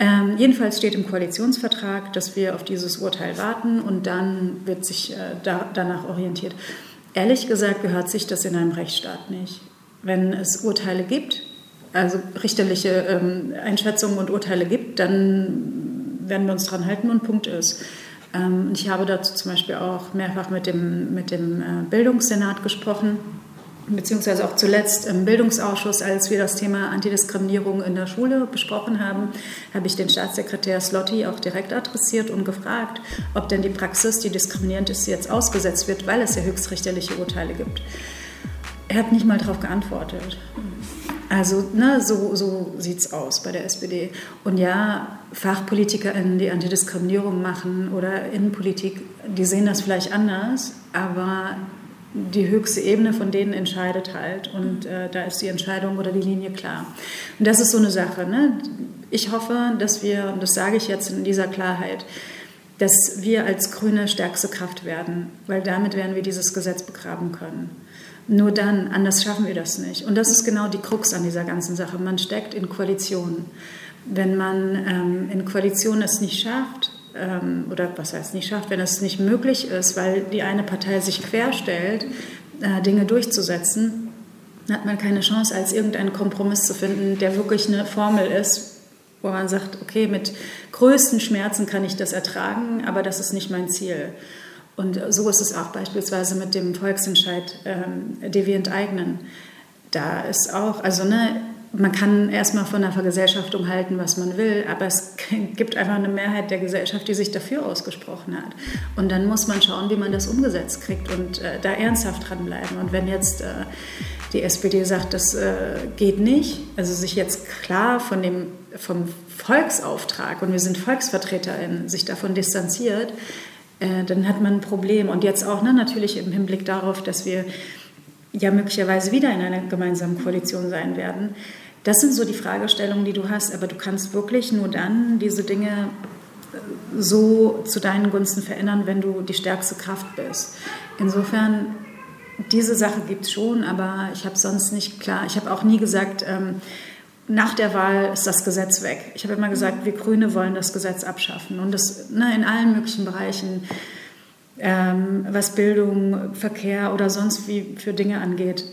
Ähm, jedenfalls steht im Koalitionsvertrag, dass wir auf dieses Urteil warten und dann wird sich äh, da, danach orientiert. Ehrlich gesagt gehört sich das in einem Rechtsstaat nicht. Wenn es Urteile gibt, also richterliche ähm, Einschätzungen und Urteile gibt, dann werden wir uns dran halten und Punkt ist. Ähm, ich habe dazu zum Beispiel auch mehrfach mit dem, mit dem äh, Bildungssenat gesprochen beziehungsweise auch zuletzt im Bildungsausschuss, als wir das Thema Antidiskriminierung in der Schule besprochen haben, habe ich den Staatssekretär Slotti auch direkt adressiert und gefragt, ob denn die Praxis, die diskriminierend ist, jetzt ausgesetzt wird, weil es ja höchstrichterliche Urteile gibt. Er hat nicht mal darauf geantwortet. Also ne, so, so sieht es aus bei der SPD. Und ja, FachpolitikerInnen, die Antidiskriminierung machen oder Innenpolitik, die sehen das vielleicht anders, aber die höchste Ebene von denen entscheidet halt und äh, da ist die Entscheidung oder die Linie klar. Und das ist so eine Sache. Ne? Ich hoffe, dass wir, und das sage ich jetzt in dieser Klarheit, dass wir als Grüne stärkste Kraft werden, weil damit werden wir dieses Gesetz begraben können. Nur dann, anders schaffen wir das nicht. Und das ist genau die Krux an dieser ganzen Sache. Man steckt in Koalitionen. Wenn man ähm, in Koalitionen es nicht schafft, ähm, oder was heißt nicht schafft, wenn es nicht möglich ist, weil die eine Partei sich querstellt, äh, Dinge durchzusetzen, hat man keine Chance, als irgendeinen Kompromiss zu finden, der wirklich eine Formel ist, wo man sagt, okay, mit größten Schmerzen kann ich das ertragen, aber das ist nicht mein Ziel. Und so ist es auch beispielsweise mit dem Volksentscheid ähm, DW enteignen. Da ist auch, also ne, man kann erstmal von der Vergesellschaftung halten, was man will, aber es gibt einfach eine Mehrheit der Gesellschaft, die sich dafür ausgesprochen hat. Und dann muss man schauen, wie man das umgesetzt kriegt und äh, da ernsthaft dranbleiben. Und wenn jetzt äh, die SPD sagt, das äh, geht nicht, also sich jetzt klar von dem, vom Volksauftrag, und wir sind VolksvertreterInnen, sich davon distanziert, äh, dann hat man ein Problem. Und jetzt auch ne, natürlich im Hinblick darauf, dass wir ja möglicherweise wieder in einer gemeinsamen Koalition sein werden. Das sind so die Fragestellungen, die du hast, aber du kannst wirklich nur dann diese Dinge äh, so zu deinen Gunsten verändern, wenn du die stärkste Kraft bist. Insofern, diese Sache gibt es schon, aber ich habe sonst nicht klar, ich habe auch nie gesagt, ähm, nach der Wahl ist das Gesetz weg. Ich habe immer gesagt, wir Grüne wollen das Gesetz abschaffen und das ne, in allen möglichen Bereichen ähm, was Bildung, Verkehr oder sonst wie für Dinge angeht.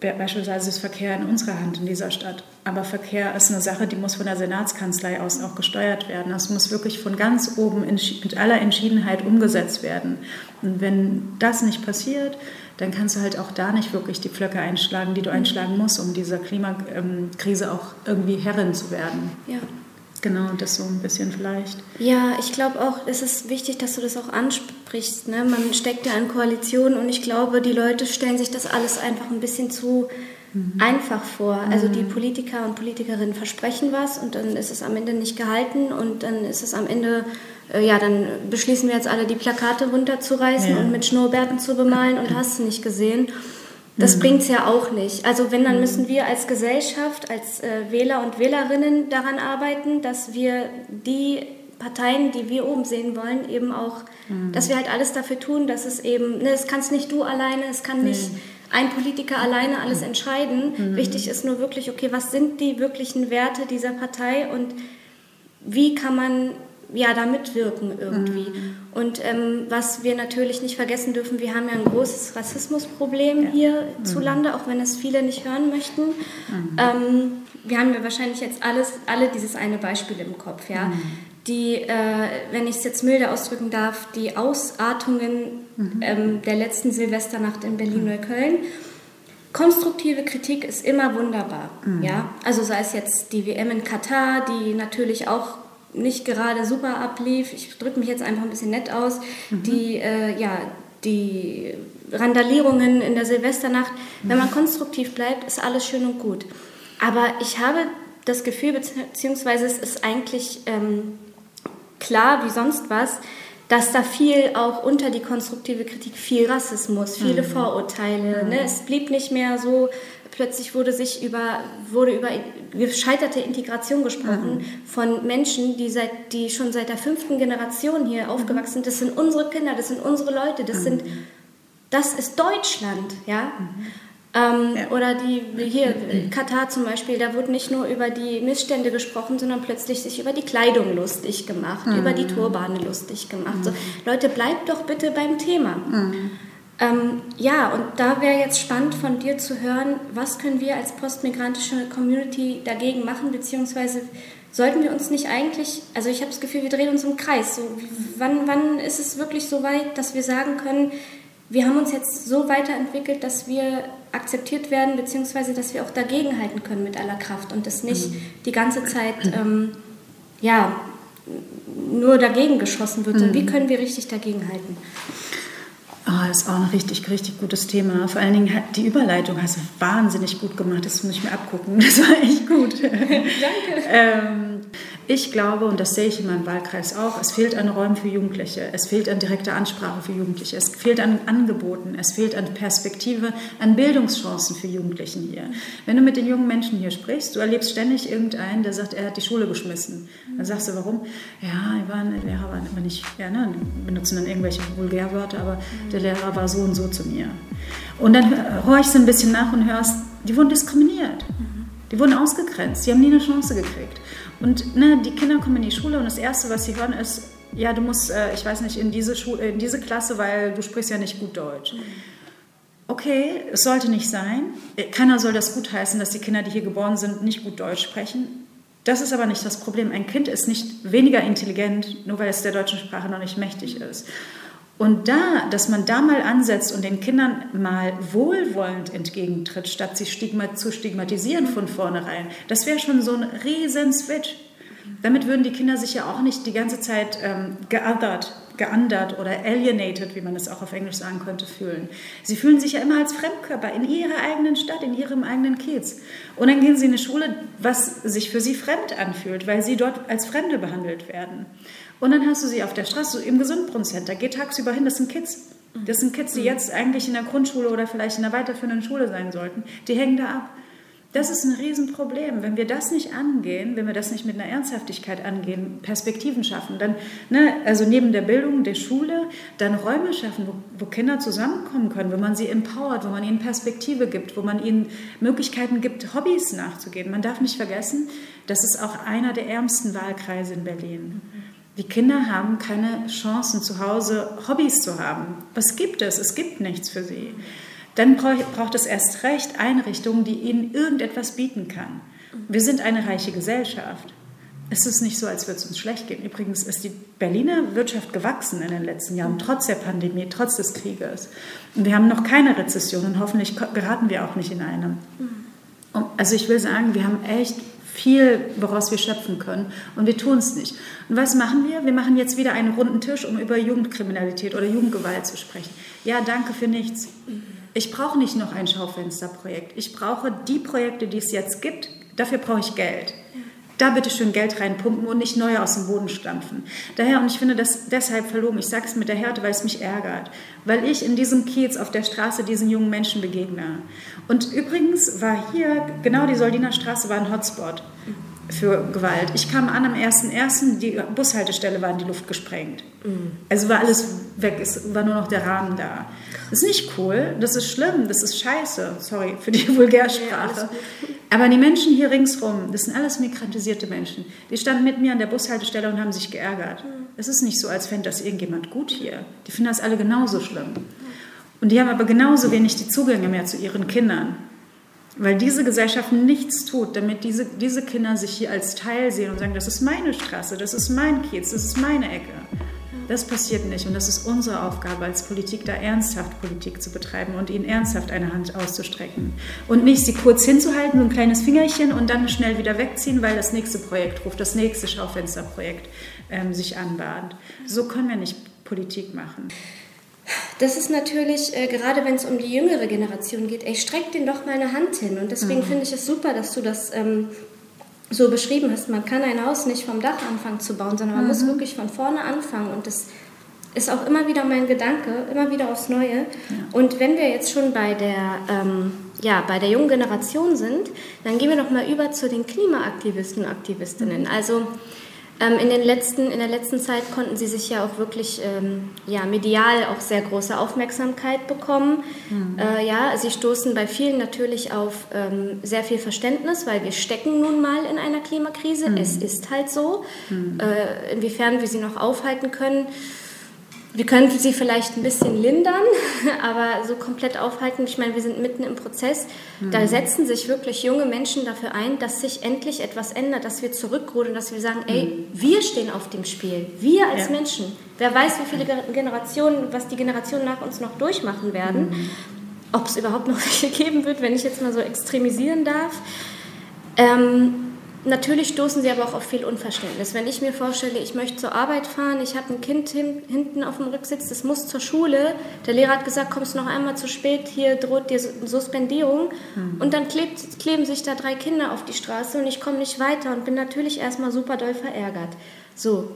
Beispielsweise ist Verkehr in unserer Hand in dieser Stadt. Aber Verkehr ist eine Sache, die muss von der Senatskanzlei aus auch gesteuert werden. Das muss wirklich von ganz oben mit aller Entschiedenheit umgesetzt werden. Und wenn das nicht passiert, dann kannst du halt auch da nicht wirklich die Pflöcke einschlagen, die du einschlagen musst, um dieser Klimakrise auch irgendwie Herrin zu werden. Ja. Genau, das so ein bisschen vielleicht. Ja, ich glaube auch, es ist wichtig, dass du das auch ansprichst. Ne? Man steckt ja in Koalitionen und ich glaube, die Leute stellen sich das alles einfach ein bisschen zu mhm. einfach vor. Also die mhm. Politiker und Politikerinnen versprechen was und dann ist es am Ende nicht gehalten und dann ist es am Ende, äh, ja, dann beschließen wir jetzt alle die Plakate runterzureißen ja. und mit Schnurrbärten zu bemalen und hast du nicht gesehen. Das mhm. bringt es ja auch nicht. Also wenn, dann mhm. müssen wir als Gesellschaft, als äh, Wähler und Wählerinnen daran arbeiten, dass wir die Parteien, die wir oben sehen wollen, eben auch, mhm. dass wir halt alles dafür tun, dass es eben, ne, es kann es nicht du alleine, es kann nicht ein Politiker alleine alles entscheiden. Mhm. Wichtig ist nur wirklich, okay, was sind die wirklichen Werte dieser Partei und wie kann man ja, da mitwirken irgendwie. Mhm. Und ähm, was wir natürlich nicht vergessen dürfen, wir haben ja ein großes Rassismusproblem ja. hier mhm. zu Lande, auch wenn es viele nicht hören möchten. Mhm. Ähm, wir haben ja wahrscheinlich jetzt alles, alle dieses eine Beispiel im Kopf, ja. Mhm. Die, äh, wenn ich es jetzt milde ausdrücken darf, die Ausartungen mhm. ähm, der letzten Silvesternacht in Berlin-Neukölln. Konstruktive Kritik ist immer wunderbar, mhm. ja. Also sei es jetzt die WM in Katar, die natürlich auch nicht gerade super ablief. Ich drücke mich jetzt einfach ein bisschen nett aus. Mhm. Die, äh, ja, die Randalierungen in der Silvesternacht. Mhm. Wenn man konstruktiv bleibt, ist alles schön und gut. Aber ich habe das Gefühl, beziehungsweise es ist eigentlich ähm, klar wie sonst was, dass da viel auch unter die konstruktive Kritik, viel Rassismus, viele mhm. Vorurteile. Ne? Mhm. Es blieb nicht mehr so plötzlich wurde sich über, wurde über gescheiterte Integration gesprochen mhm. von Menschen, die, seit, die schon seit der fünften Generation hier mhm. aufgewachsen sind. Das sind unsere Kinder, das sind unsere Leute, das, mhm. sind, das ist Deutschland. Ja? Mhm. Ähm, ja. Oder die hier, Katar zum Beispiel, da wurde nicht nur über die Missstände gesprochen, sondern plötzlich sich über die Kleidung lustig gemacht, mhm. über die Turbane lustig gemacht. So, Leute, bleibt doch bitte beim Thema. Ähm, ja, und da wäre jetzt spannend von dir zu hören, was können wir als postmigrantische Community dagegen machen, beziehungsweise sollten wir uns nicht eigentlich, also ich habe das Gefühl, wir drehen uns im Kreis. So, wann, wann ist es wirklich so weit, dass wir sagen können, wir haben uns jetzt so weiterentwickelt, dass wir akzeptiert werden, beziehungsweise dass wir auch dagegenhalten können mit aller Kraft und das nicht mhm. die ganze Zeit ähm, ja, nur dagegen geschossen wird. Mhm. Wie können wir richtig dagegenhalten? Oh, das ist auch ein richtig, richtig gutes Thema. Vor allen Dingen die Überleitung hast du wahnsinnig gut gemacht. Das muss ich mir abgucken. Das war echt gut. Danke. ähm, ich glaube, und das sehe ich in meinem Wahlkreis auch, es fehlt an Räumen für Jugendliche, es fehlt an direkter Ansprache für Jugendliche, es fehlt an Angeboten, es fehlt an Perspektive, an Bildungschancen für Jugendlichen hier. Wenn du mit den jungen Menschen hier sprichst, du erlebst ständig irgendeinen, der sagt, er hat die Schule geschmissen. Dann sagst du, warum? Ja, waren, der Lehrer war aber nicht, ja, ne, benutzen dann irgendwelche Vulgärwörter, aber der Lehrer war so und so zu mir. Und dann horchst du ein bisschen nach und hörst, die wurden diskriminiert. Die wurden ausgegrenzt, die haben nie eine Chance gekriegt. Und ne, die Kinder kommen in die Schule und das Erste, was sie hören, ist, ja, du musst, äh, ich weiß nicht, in diese, Schule, in diese Klasse, weil du sprichst ja nicht gut Deutsch. Okay, es sollte nicht sein. Keiner soll das gutheißen, dass die Kinder, die hier geboren sind, nicht gut Deutsch sprechen. Das ist aber nicht das Problem. Ein Kind ist nicht weniger intelligent, nur weil es der deutschen Sprache noch nicht mächtig ist. Und da, dass man da mal ansetzt und den Kindern mal wohlwollend entgegentritt, statt sie stigmat zu stigmatisieren von vornherein, das wäre schon so ein riesen Switch. Damit würden die Kinder sich ja auch nicht die ganze Zeit ähm, geothert, geandert oder alienated, wie man es auch auf Englisch sagen könnte, fühlen. Sie fühlen sich ja immer als Fremdkörper in ihrer eigenen Stadt, in ihrem eigenen Kiez. Und dann gehen sie in eine Schule, was sich für sie fremd anfühlt, weil sie dort als Fremde behandelt werden. Und dann hast du sie auf der Straße im Gesundbrunnen-Center, geh tagsüber hin, das sind Kids. Das sind Kids, die jetzt eigentlich in der Grundschule oder vielleicht in der weiterführenden Schule sein sollten. Die hängen da ab. Das ist ein Riesenproblem. Wenn wir das nicht angehen, wenn wir das nicht mit einer Ernsthaftigkeit angehen, Perspektiven schaffen, dann, ne, also neben der Bildung, der Schule, dann Räume schaffen, wo, wo, Kinder zusammenkommen können, wo man sie empowert, wo man ihnen Perspektive gibt, wo man ihnen Möglichkeiten gibt, Hobbys nachzugehen. Man darf nicht vergessen, das ist auch einer der ärmsten Wahlkreise in Berlin. Die Kinder haben keine Chancen, zu Hause Hobbys zu haben. Was gibt es? Es gibt nichts für sie dann braucht es erst recht Einrichtungen, die ihnen irgendetwas bieten kann. Wir sind eine reiche Gesellschaft. Es ist nicht so, als würde es uns schlecht gehen. Übrigens ist die Berliner Wirtschaft gewachsen in den letzten Jahren, trotz der Pandemie, trotz des Krieges. Und wir haben noch keine Rezession und hoffentlich geraten wir auch nicht in eine. Also ich will sagen, wir haben echt viel, woraus wir schöpfen können. Und wir tun es nicht. Und was machen wir? Wir machen jetzt wieder einen runden Tisch, um über Jugendkriminalität oder Jugendgewalt zu sprechen. Ja, danke für nichts. Ich brauche nicht noch ein Schaufensterprojekt. Ich brauche die Projekte, die es jetzt gibt. Dafür brauche ich Geld. Da bitte schön Geld reinpumpen und nicht neue aus dem Boden stampfen. Daher, und ich finde das deshalb verlogen, ich sage es mit der Härte, weil es mich ärgert, weil ich in diesem Kiez auf der Straße diesen jungen Menschen begegne. Und übrigens war hier, genau die Soldiner Straße war ein Hotspot für Gewalt. Ich kam an am 1.1., die Bushaltestelle war in die Luft gesprengt. Mhm. Also war alles weg, es war nur noch der Rahmen da. Das ist nicht cool, das ist schlimm, das ist scheiße. Sorry für die Vulgärsprache. Aber die Menschen hier ringsrum, das sind alles migrantisierte Menschen. Die standen mit mir an der Bushaltestelle und haben sich geärgert. Mhm. Es ist nicht so, als fände das irgendjemand gut hier. Die finden das alle genauso schlimm. Und die haben aber genauso wenig die Zugänge mehr zu ihren Kindern. Weil diese Gesellschaft nichts tut, damit diese, diese Kinder sich hier als Teil sehen und sagen, das ist meine Straße, das ist mein Kiez, das ist meine Ecke. Das passiert nicht und das ist unsere Aufgabe als Politik, da ernsthaft Politik zu betreiben und ihnen ernsthaft eine Hand auszustrecken. Und nicht sie kurz hinzuhalten, so ein kleines Fingerchen und dann schnell wieder wegziehen, weil das nächste Projekt ruft, das nächste Schaufensterprojekt ähm, sich anbahnt. So können wir nicht Politik machen. Das ist natürlich, äh, gerade wenn es um die jüngere Generation geht, ey, streck den doch mal eine Hand hin. Und deswegen mhm. finde ich es super, dass du das ähm, so beschrieben hast. Man kann ein Haus nicht vom Dach anfangen zu bauen, sondern man mhm. muss wirklich von vorne anfangen. Und das ist auch immer wieder mein Gedanke, immer wieder aufs Neue. Ja. Und wenn wir jetzt schon bei der, ähm, ja, bei der jungen Generation sind, dann gehen wir noch mal über zu den Klimaaktivisten und Aktivistinnen. Mhm. Also ähm, in, den letzten, in der letzten Zeit konnten sie sich ja auch wirklich ähm, ja, medial auch sehr große Aufmerksamkeit bekommen. Mhm. Äh, ja, sie stoßen bei vielen natürlich auf ähm, sehr viel Verständnis, weil wir stecken nun mal in einer Klimakrise. Mhm. Es ist halt so. Mhm. Äh, inwiefern wir sie noch aufhalten können, wir könnten sie vielleicht ein bisschen lindern, aber so komplett aufhalten. Ich meine, wir sind mitten im Prozess. Mhm. Da setzen sich wirklich junge Menschen dafür ein, dass sich endlich etwas ändert, dass wir zurückrudern, dass wir sagen, ey, mhm. wir stehen auf dem Spiel. Wir als ja. Menschen. Wer weiß, wie viele Generationen, was die Generationen nach uns noch durchmachen werden. Mhm. Ob es überhaupt noch welche geben wird, wenn ich jetzt mal so extremisieren darf. Ähm, Natürlich stoßen sie aber auch auf viel Unverständnis. Wenn ich mir vorstelle, ich möchte zur Arbeit fahren, ich habe ein Kind hin, hinten auf dem Rücksitz, das muss zur Schule. Der Lehrer hat gesagt, kommst noch einmal zu spät, hier droht dir Suspendierung. Mhm. Und dann klebt, kleben sich da drei Kinder auf die Straße und ich komme nicht weiter und bin natürlich erstmal super doll verärgert. So,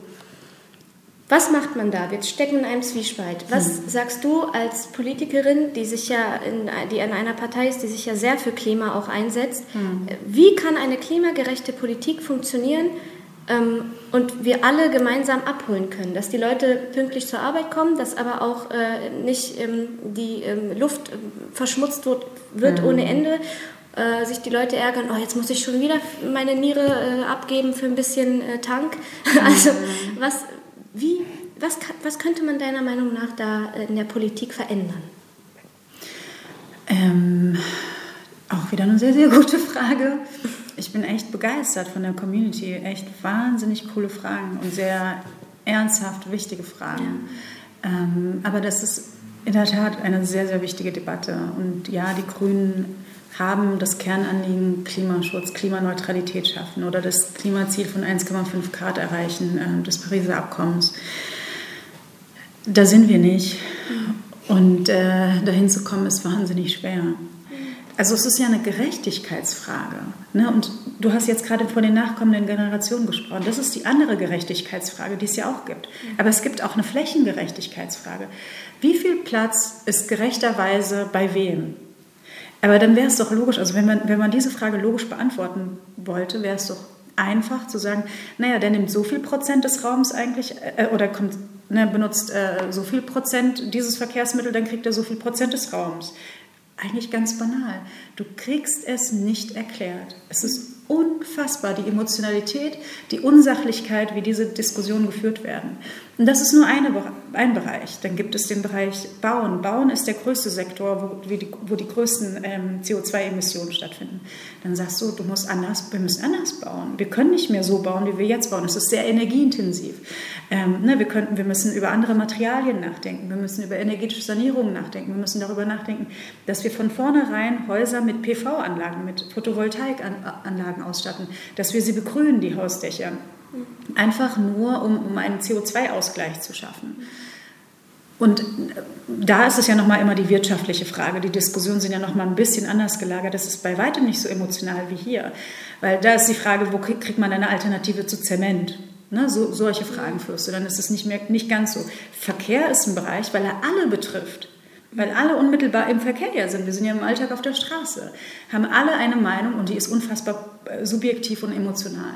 was macht man da? Wir stecken in einem Zwiespalt. Was hm. sagst du als Politikerin, die sich ja in, die in einer Partei ist, die sich ja sehr für Klima auch einsetzt? Hm. Wie kann eine klimagerechte Politik funktionieren ähm, und wir alle gemeinsam abholen können, dass die Leute pünktlich zur Arbeit kommen, dass aber auch äh, nicht ähm, die ähm, Luft verschmutzt wird, wird hm. ohne Ende äh, sich die Leute ärgern, oh, jetzt muss ich schon wieder meine Niere äh, abgeben für ein bisschen äh, Tank. also was, wie, was, was könnte man deiner Meinung nach da in der Politik verändern? Ähm, auch wieder eine sehr, sehr gute Frage. Ich ich bin echt begeistert von der Community. Echt wahnsinnig coole Fragen und sehr ernsthaft wichtige Fragen. Ja. Ähm, aber das ist in der Tat eine sehr, sehr wichtige Debatte. Und ja, die Grünen haben das Kernanliegen Klimaschutz, Klimaneutralität schaffen oder das Klimaziel von 1,5 Grad erreichen äh, des Pariser Abkommens. Da sind wir nicht. Und äh, dahin zu kommen, ist wahnsinnig schwer. Also es ist ja eine Gerechtigkeitsfrage. Ne? Und du hast jetzt gerade von den nachkommenden Generationen gesprochen. Das ist die andere Gerechtigkeitsfrage, die es ja auch gibt. Aber es gibt auch eine Flächengerechtigkeitsfrage. Wie viel Platz ist gerechterweise bei wem? Aber dann wäre es doch logisch, also wenn man, wenn man diese Frage logisch beantworten wollte, wäre es doch einfach zu sagen, naja, der nimmt so viel Prozent des Raums eigentlich äh, oder kommt, ne, benutzt äh, so viel Prozent dieses Verkehrsmittel, dann kriegt er so viel Prozent des Raums. Eigentlich ganz banal. Du kriegst es nicht erklärt. Es ist unfassbar, die Emotionalität, die Unsachlichkeit, wie diese Diskussionen geführt werden. Und das ist nur eine, ein Bereich. Dann gibt es den Bereich Bauen. Bauen ist der größte Sektor, wo die, wo die größten ähm, CO2-Emissionen stattfinden. Dann sagst du, du musst anders, wir müssen anders bauen. Wir können nicht mehr so bauen, wie wir jetzt bauen. Es ist sehr energieintensiv. Ähm, ne, wir, könnten, wir müssen über andere Materialien nachdenken. Wir müssen über energetische Sanierung nachdenken. Wir müssen darüber nachdenken, dass wir von vornherein Häuser mit PV-Anlagen, mit Photovoltaikanlagen ausstatten, dass wir sie begrünen, die Hausdächer Einfach nur, um, um einen CO2-Ausgleich zu schaffen. Und äh, da ist es ja nochmal immer die wirtschaftliche Frage. Die Diskussionen sind ja nochmal ein bisschen anders gelagert. Das ist bei weitem nicht so emotional wie hier. Weil da ist die Frage, wo kriegt man eine Alternative zu Zement? Ne, so, solche Fragen führst du. Dann ist es nicht, mehr, nicht ganz so. Verkehr ist ein Bereich, weil er alle betrifft. Weil alle unmittelbar im Verkehr ja sind. Wir sind ja im Alltag auf der Straße. Haben alle eine Meinung und die ist unfassbar äh, subjektiv und emotional.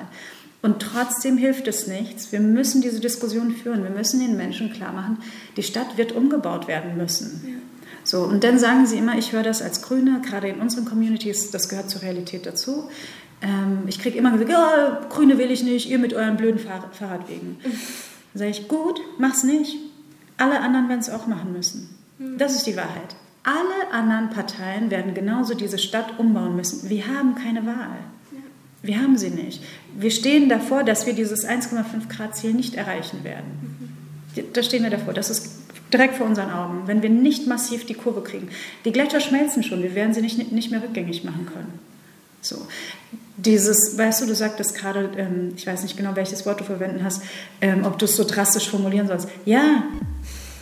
Und trotzdem hilft es nichts. Wir müssen diese Diskussion führen. Wir müssen den Menschen klar machen, die Stadt wird umgebaut werden müssen. Ja. So, und dann sagen sie immer, ich höre das als Grüne, gerade in unseren Communities, das gehört zur Realität dazu. Ähm, ich kriege immer gesagt, ja, Grüne will ich nicht, ihr mit euren blöden Fahr Fahrradwegen. Dann sage ich, gut, mach's nicht. Alle anderen werden es auch machen müssen. Mhm. Das ist die Wahrheit. Alle anderen Parteien werden genauso diese Stadt umbauen müssen. Wir haben keine Wahl. Wir haben sie nicht. Wir stehen davor, dass wir dieses 1,5 Grad Ziel nicht erreichen werden. Da stehen wir davor. Das ist direkt vor unseren Augen. Wenn wir nicht massiv die Kurve kriegen. Die Gletscher schmelzen schon. Wir werden sie nicht, nicht mehr rückgängig machen können. So. Dieses, weißt du, du sagtest gerade, ähm, ich weiß nicht genau, welches Wort du verwenden hast, ähm, ob du es so drastisch formulieren sollst. Ja,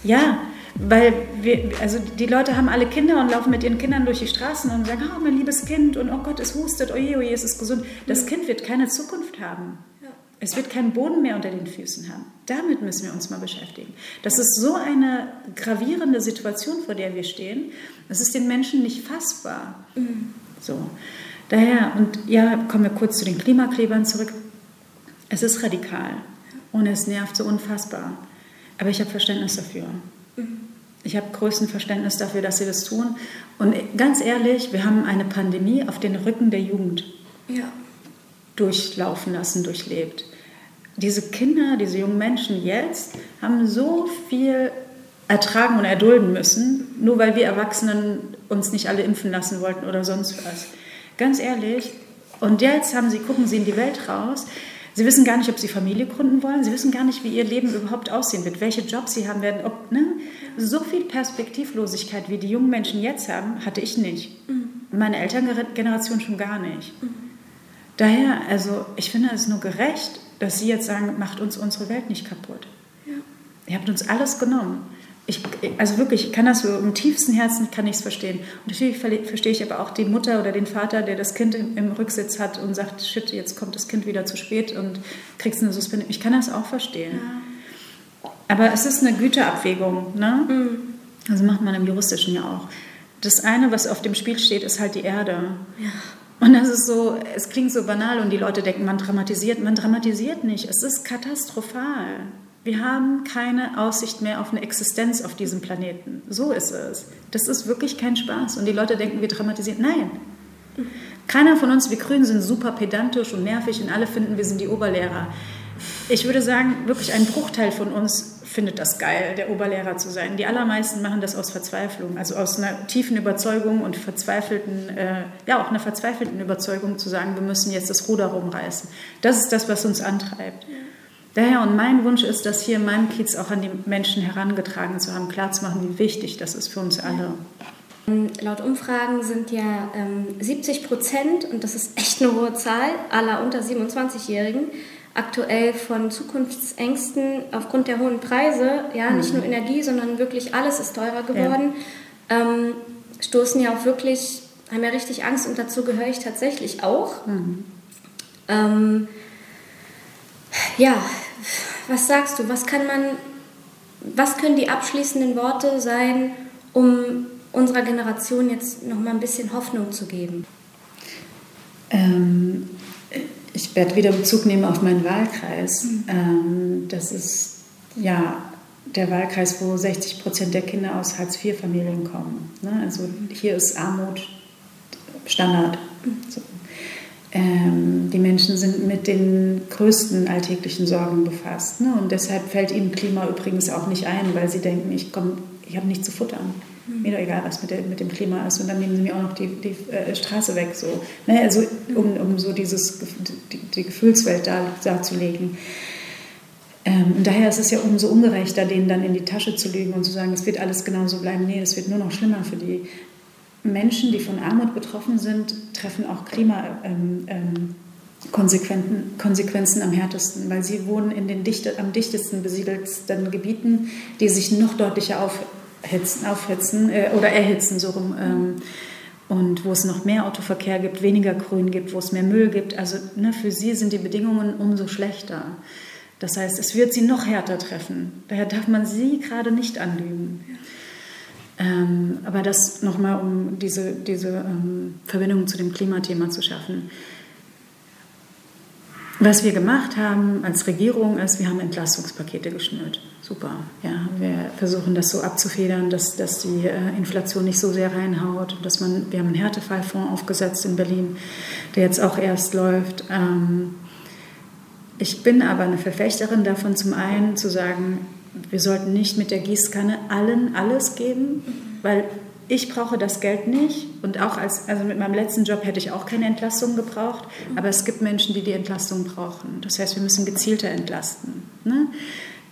ja, weil wir, also die Leute haben alle Kinder und laufen mit ihren Kindern durch die Straßen und sagen, oh mein liebes Kind und oh Gott, es hustet, oje, oje, es ist gesund. Das mhm. Kind wird keine Zukunft haben. Es wird keinen Boden mehr unter den Füßen haben. Damit müssen wir uns mal beschäftigen. Das ist so eine gravierende Situation, vor der wir stehen. Das ist den Menschen nicht fassbar. Mhm. So. Daher, und ja, kommen wir kurz zu den Klimaklebern zurück. Es ist radikal und es nervt so unfassbar. Aber ich habe Verständnis dafür. Ich habe größten Verständnis dafür, dass sie das tun. Und ganz ehrlich, wir haben eine Pandemie auf den Rücken der Jugend ja. durchlaufen lassen, durchlebt. Diese Kinder, diese jungen Menschen jetzt haben so viel ertragen und erdulden müssen, nur weil wir Erwachsenen uns nicht alle impfen lassen wollten oder sonst was. Ganz ehrlich. Und jetzt haben sie, gucken sie in die Welt raus. Sie wissen gar nicht, ob sie Familie gründen wollen. Sie wissen gar nicht, wie ihr Leben überhaupt aussehen wird, welche Jobs sie haben werden. Ob, ne? So viel Perspektivlosigkeit, wie die jungen Menschen jetzt haben, hatte ich nicht. Mhm. Meine Elterngeneration schon gar nicht. Mhm. Daher, also ich finde es nur gerecht, dass Sie jetzt sagen, macht uns unsere Welt nicht kaputt. Ja. Ihr habt uns alles genommen ich, also wirklich, ich kann das so im tiefsten Herzen kann ich es verstehen. Und natürlich verstehe ich aber auch die Mutter oder den Vater, der das Kind im, im, Rücksitz hat und sagt, shit, jetzt kommt das Kind wieder zu spät und kriegst eine Suspendierung. Ich kann das auch verstehen. Ja. Aber es ist eine Güterabwägung. Ne? Mhm. Also macht man im Juristischen ja auch. Das eine, was auf dem Spiel steht, ist halt die Erde. Ja. Und das ist so, es klingt so banal und die Leute denken, man dramatisiert. Man dramatisiert nicht. Es ist katastrophal. Wir haben keine Aussicht mehr auf eine Existenz auf diesem Planeten. So ist es. Das ist wirklich kein Spaß. Und die Leute denken, wir dramatisieren. Nein. Keiner von uns, wir Grünen, sind super pedantisch und nervig und alle finden, wir sind die Oberlehrer. Ich würde sagen, wirklich ein Bruchteil von uns findet das geil, der Oberlehrer zu sein. Die allermeisten machen das aus Verzweiflung, also aus einer tiefen Überzeugung und verzweifelten, äh, ja auch einer verzweifelten Überzeugung zu sagen, wir müssen jetzt das Ruder rumreißen. Das ist das, was uns antreibt. Daher und mein Wunsch ist, das hier in meinem Kiez auch an die Menschen herangetragen zu haben, klarzumachen, wie wichtig das ist für uns alle. Ähm, laut Umfragen sind ja ähm, 70 Prozent, und das ist echt eine hohe Zahl, aller unter 27-Jährigen aktuell von Zukunftsängsten aufgrund der hohen Preise, ja, nicht nur mhm. Energie, sondern wirklich alles ist teurer geworden, ja. ähm, stoßen ja auch wirklich, haben ja richtig Angst und dazu gehöre ich tatsächlich auch. Mhm. Ähm, ja, was sagst du, was kann man, was können die abschließenden Worte sein, um unserer Generation jetzt noch mal ein bisschen Hoffnung zu geben? Ähm, ich werde wieder Bezug nehmen auf meinen Wahlkreis. Mhm. Ähm, das ist ja der Wahlkreis, wo 60 Prozent der Kinder aus Hartz-IV-Familien kommen. Ne? Also hier ist Armut Standard. Mhm. So. Ähm, die Menschen sind mit den größten alltäglichen Sorgen befasst. Ne? Und deshalb fällt ihnen Klima übrigens auch nicht ein, weil sie denken, ich, ich habe nichts zu futtern. Mhm. Mir doch egal, was mit, der, mit, dem Klima ist. Und dann nehmen sie mir auch noch die, die äh, Straße weg. So. Ne? Also, um, um so dieses, die, die Gefühlswelt dar, darzulegen. Ähm, und daher ist es ja umso ungerechter, denen dann in die Tasche zu lügen und zu sagen, es wird alles genauso bleiben. Nee, es wird nur noch schlimmer für die Menschen, die von Armut betroffen sind, treffen auch Klimakonsequenzen ähm, ähm, am härtesten, weil sie wohnen in den dichte, am dichtesten besiedelten Gebieten, die sich noch deutlicher aufhitzen, aufhitzen äh, oder erhitzen, so rum. Ähm, und wo es noch mehr Autoverkehr gibt, weniger Grün gibt, wo es mehr Müll gibt. Also ne, für sie sind die Bedingungen umso schlechter. Das heißt, es wird sie noch härter treffen. Daher darf man sie gerade nicht anlügen. Ähm, aber das nochmal, um diese, diese ähm, Verbindung zu dem Klimathema zu schaffen. Was wir gemacht haben als Regierung ist, wir haben Entlastungspakete geschnürt. Super. Ja, wir versuchen das so abzufedern, dass, dass die äh, Inflation nicht so sehr reinhaut. Dass man, wir haben einen Härtefallfonds aufgesetzt in Berlin, der jetzt auch erst läuft. Ähm, ich bin aber eine Verfechterin davon, zum einen zu sagen, wir sollten nicht mit der Gießkanne allen alles geben, weil ich brauche das Geld nicht und auch als, also mit meinem letzten Job hätte ich auch keine Entlastung gebraucht, aber es gibt Menschen, die die Entlastung brauchen. Das heißt, wir müssen gezielter entlasten. Ne?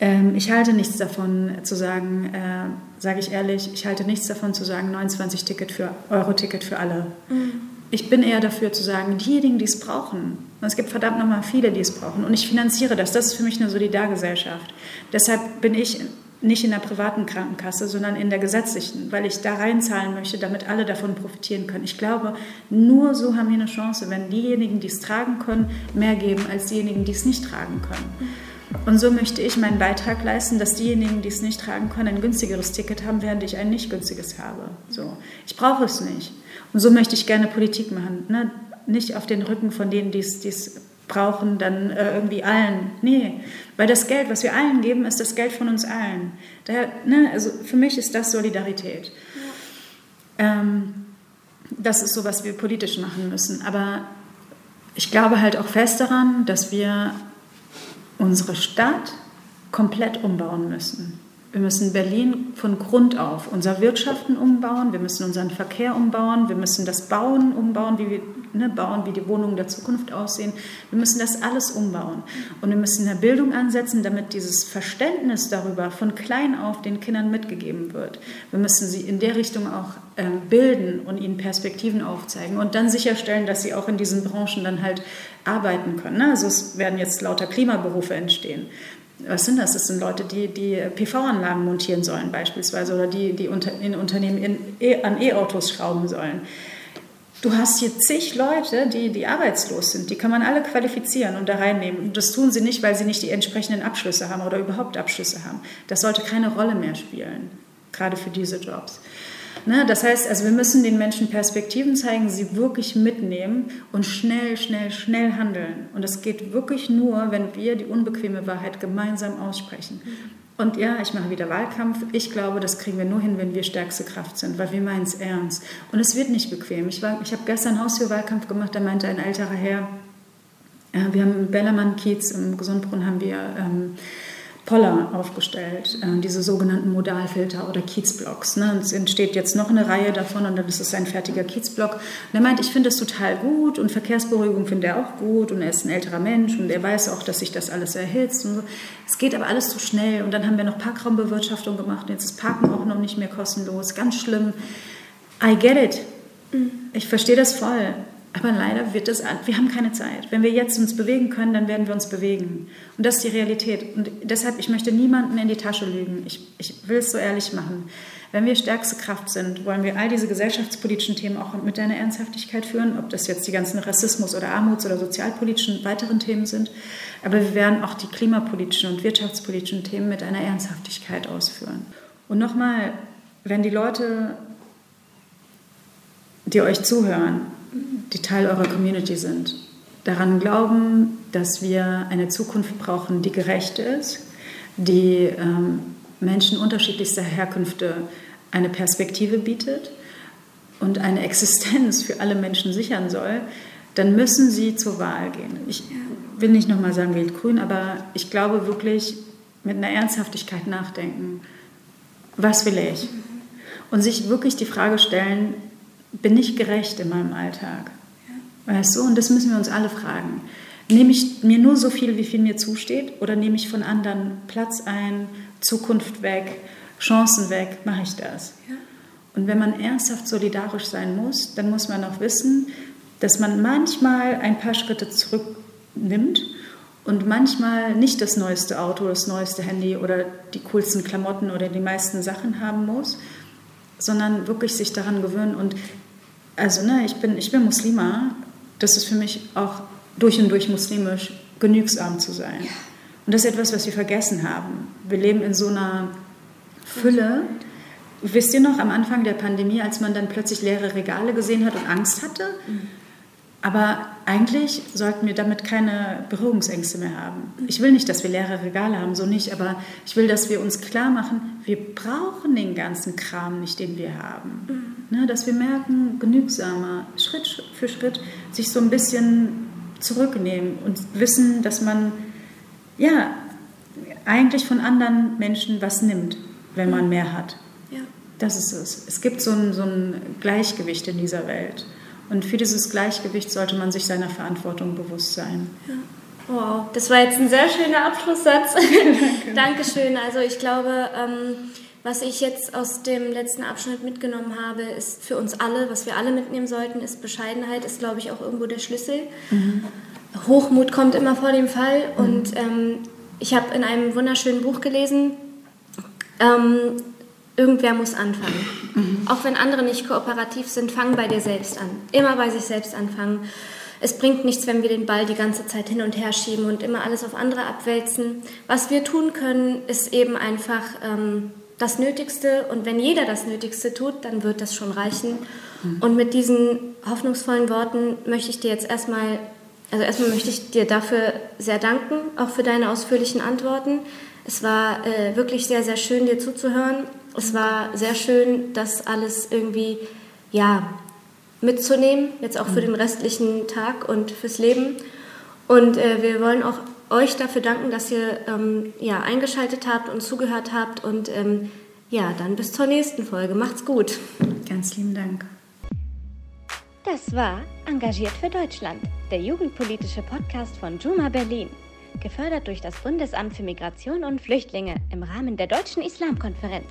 Ähm, ich halte nichts davon zu sagen, äh, sage ich ehrlich, ich halte nichts davon zu sagen, 29 Ticket für Euro-Ticket für alle. Mhm. Ich bin eher dafür zu sagen, diejenigen, die es brauchen, und es gibt verdammt nochmal viele, die es brauchen. Und ich finanziere das. Das ist für mich eine Solidargesellschaft. Deshalb bin ich nicht in der privaten Krankenkasse, sondern in der gesetzlichen, weil ich da reinzahlen möchte, damit alle davon profitieren können. Ich glaube, nur so haben wir eine Chance, wenn diejenigen, die es tragen können, mehr geben als diejenigen, die es nicht tragen können. Und so möchte ich meinen Beitrag leisten, dass diejenigen, die es nicht tragen können, ein günstigeres Ticket haben, während ich ein nicht günstiges habe. So. Ich brauche es nicht. Und so möchte ich gerne Politik machen. Ne? nicht auf den Rücken von denen, die es brauchen, dann äh, irgendwie allen. Nee, weil das Geld, was wir allen geben, ist das Geld von uns allen. Daher, ne, also für mich ist das Solidarität. Ja. Ähm, das ist so, was wir politisch machen müssen. Aber ich glaube halt auch fest daran, dass wir unsere Stadt komplett umbauen müssen. Wir müssen Berlin von Grund auf unser Wirtschaften umbauen, wir müssen unseren Verkehr umbauen, wir müssen das Bauen umbauen, wie wir ne, bauen, wie die Wohnungen der Zukunft aussehen. Wir müssen das alles umbauen. Und wir müssen in der Bildung ansetzen, damit dieses Verständnis darüber von klein auf den Kindern mitgegeben wird. Wir müssen sie in der Richtung auch äh, bilden und ihnen Perspektiven aufzeigen und dann sicherstellen, dass sie auch in diesen Branchen dann halt arbeiten können. Ne? Also es werden jetzt lauter Klimaberufe entstehen was sind das? Das sind Leute, die, die PV-Anlagen montieren sollen beispielsweise oder die, die unter, in Unternehmen in, e, an E-Autos schrauben sollen. Du hast hier zig Leute, die, die arbeitslos sind. Die kann man alle qualifizieren und da reinnehmen. Und das tun sie nicht, weil sie nicht die entsprechenden Abschlüsse haben oder überhaupt Abschlüsse haben. Das sollte keine Rolle mehr spielen, gerade für diese Jobs. Ne? Das heißt, also wir müssen den Menschen Perspektiven zeigen, sie wirklich mitnehmen und schnell, schnell, schnell handeln. Und das geht wirklich nur, wenn wir die unbequeme Wahrheit gemeinsam aussprechen. Und ja, ich mache wieder Wahlkampf. Ich glaube, das kriegen wir nur hin, wenn wir stärkste Kraft sind, weil wir meinen es ernst. Und es wird nicht bequem. Ich, ich habe gestern Haustürwahlkampf gemacht, da meinte ein älterer Herr, äh, wir haben im Bellermann-Kiez im Gesundbrunnen haben wir... Ähm, Poller aufgestellt, äh, diese sogenannten Modalfilter oder Kiezblocks. Ne? Es entsteht jetzt noch eine Reihe davon und dann ist es ein fertiger Kiezblock. Und er meint, ich finde das total gut und Verkehrsberuhigung finde er auch gut und er ist ein älterer Mensch und er weiß auch, dass sich das alles erhitzt. So. Es geht aber alles zu schnell und dann haben wir noch Parkraumbewirtschaftung gemacht und jetzt ist Parken auch noch nicht mehr kostenlos. Ganz schlimm. I get it. Mhm. Ich verstehe das voll. Aber leider wird es, wir haben keine Zeit. Wenn wir jetzt uns bewegen können, dann werden wir uns bewegen. Und das ist die Realität. Und deshalb, ich möchte niemanden in die Tasche lügen. Ich, ich will es so ehrlich machen. Wenn wir stärkste Kraft sind, wollen wir all diese gesellschaftspolitischen Themen auch mit einer Ernsthaftigkeit führen, ob das jetzt die ganzen Rassismus- oder Armuts- oder sozialpolitischen weiteren Themen sind. Aber wir werden auch die klimapolitischen und wirtschaftspolitischen Themen mit einer Ernsthaftigkeit ausführen. Und nochmal, wenn die Leute, die euch zuhören, die Teil eurer Community sind, daran glauben, dass wir eine Zukunft brauchen, die gerecht ist, die ähm, Menschen unterschiedlichster Herkünfte eine Perspektive bietet und eine Existenz für alle Menschen sichern soll, dann müssen sie zur Wahl gehen. Ich will nicht nochmal sagen, wählt grün, aber ich glaube wirklich mit einer Ernsthaftigkeit nachdenken. Was will ich? Und sich wirklich die Frage stellen, bin ich gerecht in meinem Alltag? Weißt du, und das müssen wir uns alle fragen. Nehme ich mir nur so viel, wie viel mir zusteht, oder nehme ich von anderen Platz ein, Zukunft weg, Chancen weg, mache ich das? Ja. Und wenn man ernsthaft solidarisch sein muss, dann muss man auch wissen, dass man manchmal ein paar Schritte zurücknimmt und manchmal nicht das neueste Auto, das neueste Handy oder die coolsten Klamotten oder die meisten Sachen haben muss, sondern wirklich sich daran gewöhnen. Und also, ne, ich bin, ich bin Muslima, das ist für mich auch durch und durch muslimisch, genügsam zu sein. Ja. Und das ist etwas, was wir vergessen haben. Wir leben in so einer Fülle. Wisst ihr noch, am Anfang der Pandemie, als man dann plötzlich leere Regale gesehen hat und Angst hatte? Mhm. Aber eigentlich sollten wir damit keine Berührungsängste mehr haben. Ich will nicht, dass wir leere Regale haben, so nicht, aber ich will, dass wir uns klar machen, wir brauchen den ganzen Kram nicht, den wir haben. Mhm. Ne, dass wir merken, genügsamer, Schritt für Schritt, sich so ein bisschen zurücknehmen und wissen, dass man ja eigentlich von anderen Menschen was nimmt, wenn man mhm. mehr hat. Ja. Das ist es. Es gibt so ein, so ein Gleichgewicht in dieser Welt. Und für dieses Gleichgewicht sollte man sich seiner Verantwortung bewusst sein. Ja. Wow, das war jetzt ein sehr schöner Abschlusssatz. Dankeschön. Also ich glaube, ähm, was ich jetzt aus dem letzten Abschnitt mitgenommen habe, ist für uns alle, was wir alle mitnehmen sollten, ist Bescheidenheit, ist, glaube ich, auch irgendwo der Schlüssel. Mhm. Hochmut kommt immer vor dem Fall. Mhm. Und ähm, ich habe in einem wunderschönen Buch gelesen, ähm, Irgendwer muss anfangen. Mhm. Auch wenn andere nicht kooperativ sind, fang bei dir selbst an. Immer bei sich selbst anfangen. Es bringt nichts, wenn wir den Ball die ganze Zeit hin und her schieben und immer alles auf andere abwälzen. Was wir tun können, ist eben einfach ähm, das Nötigste. Und wenn jeder das Nötigste tut, dann wird das schon reichen. Mhm. Und mit diesen hoffnungsvollen Worten möchte ich dir jetzt erstmal, also erstmal möchte ich dir dafür sehr danken, auch für deine ausführlichen Antworten. Es war äh, wirklich sehr, sehr schön, dir zuzuhören. Es war sehr schön, das alles irgendwie ja, mitzunehmen, jetzt auch für mhm. den restlichen Tag und fürs Leben. Und äh, wir wollen auch euch dafür danken, dass ihr ähm, ja, eingeschaltet habt und zugehört habt. Und ähm, ja, dann bis zur nächsten Folge. Macht's gut. Ganz lieben Dank. Das war Engagiert für Deutschland, der jugendpolitische Podcast von Juma Berlin gefördert durch das Bundesamt für Migration und Flüchtlinge im Rahmen der Deutschen Islamkonferenz.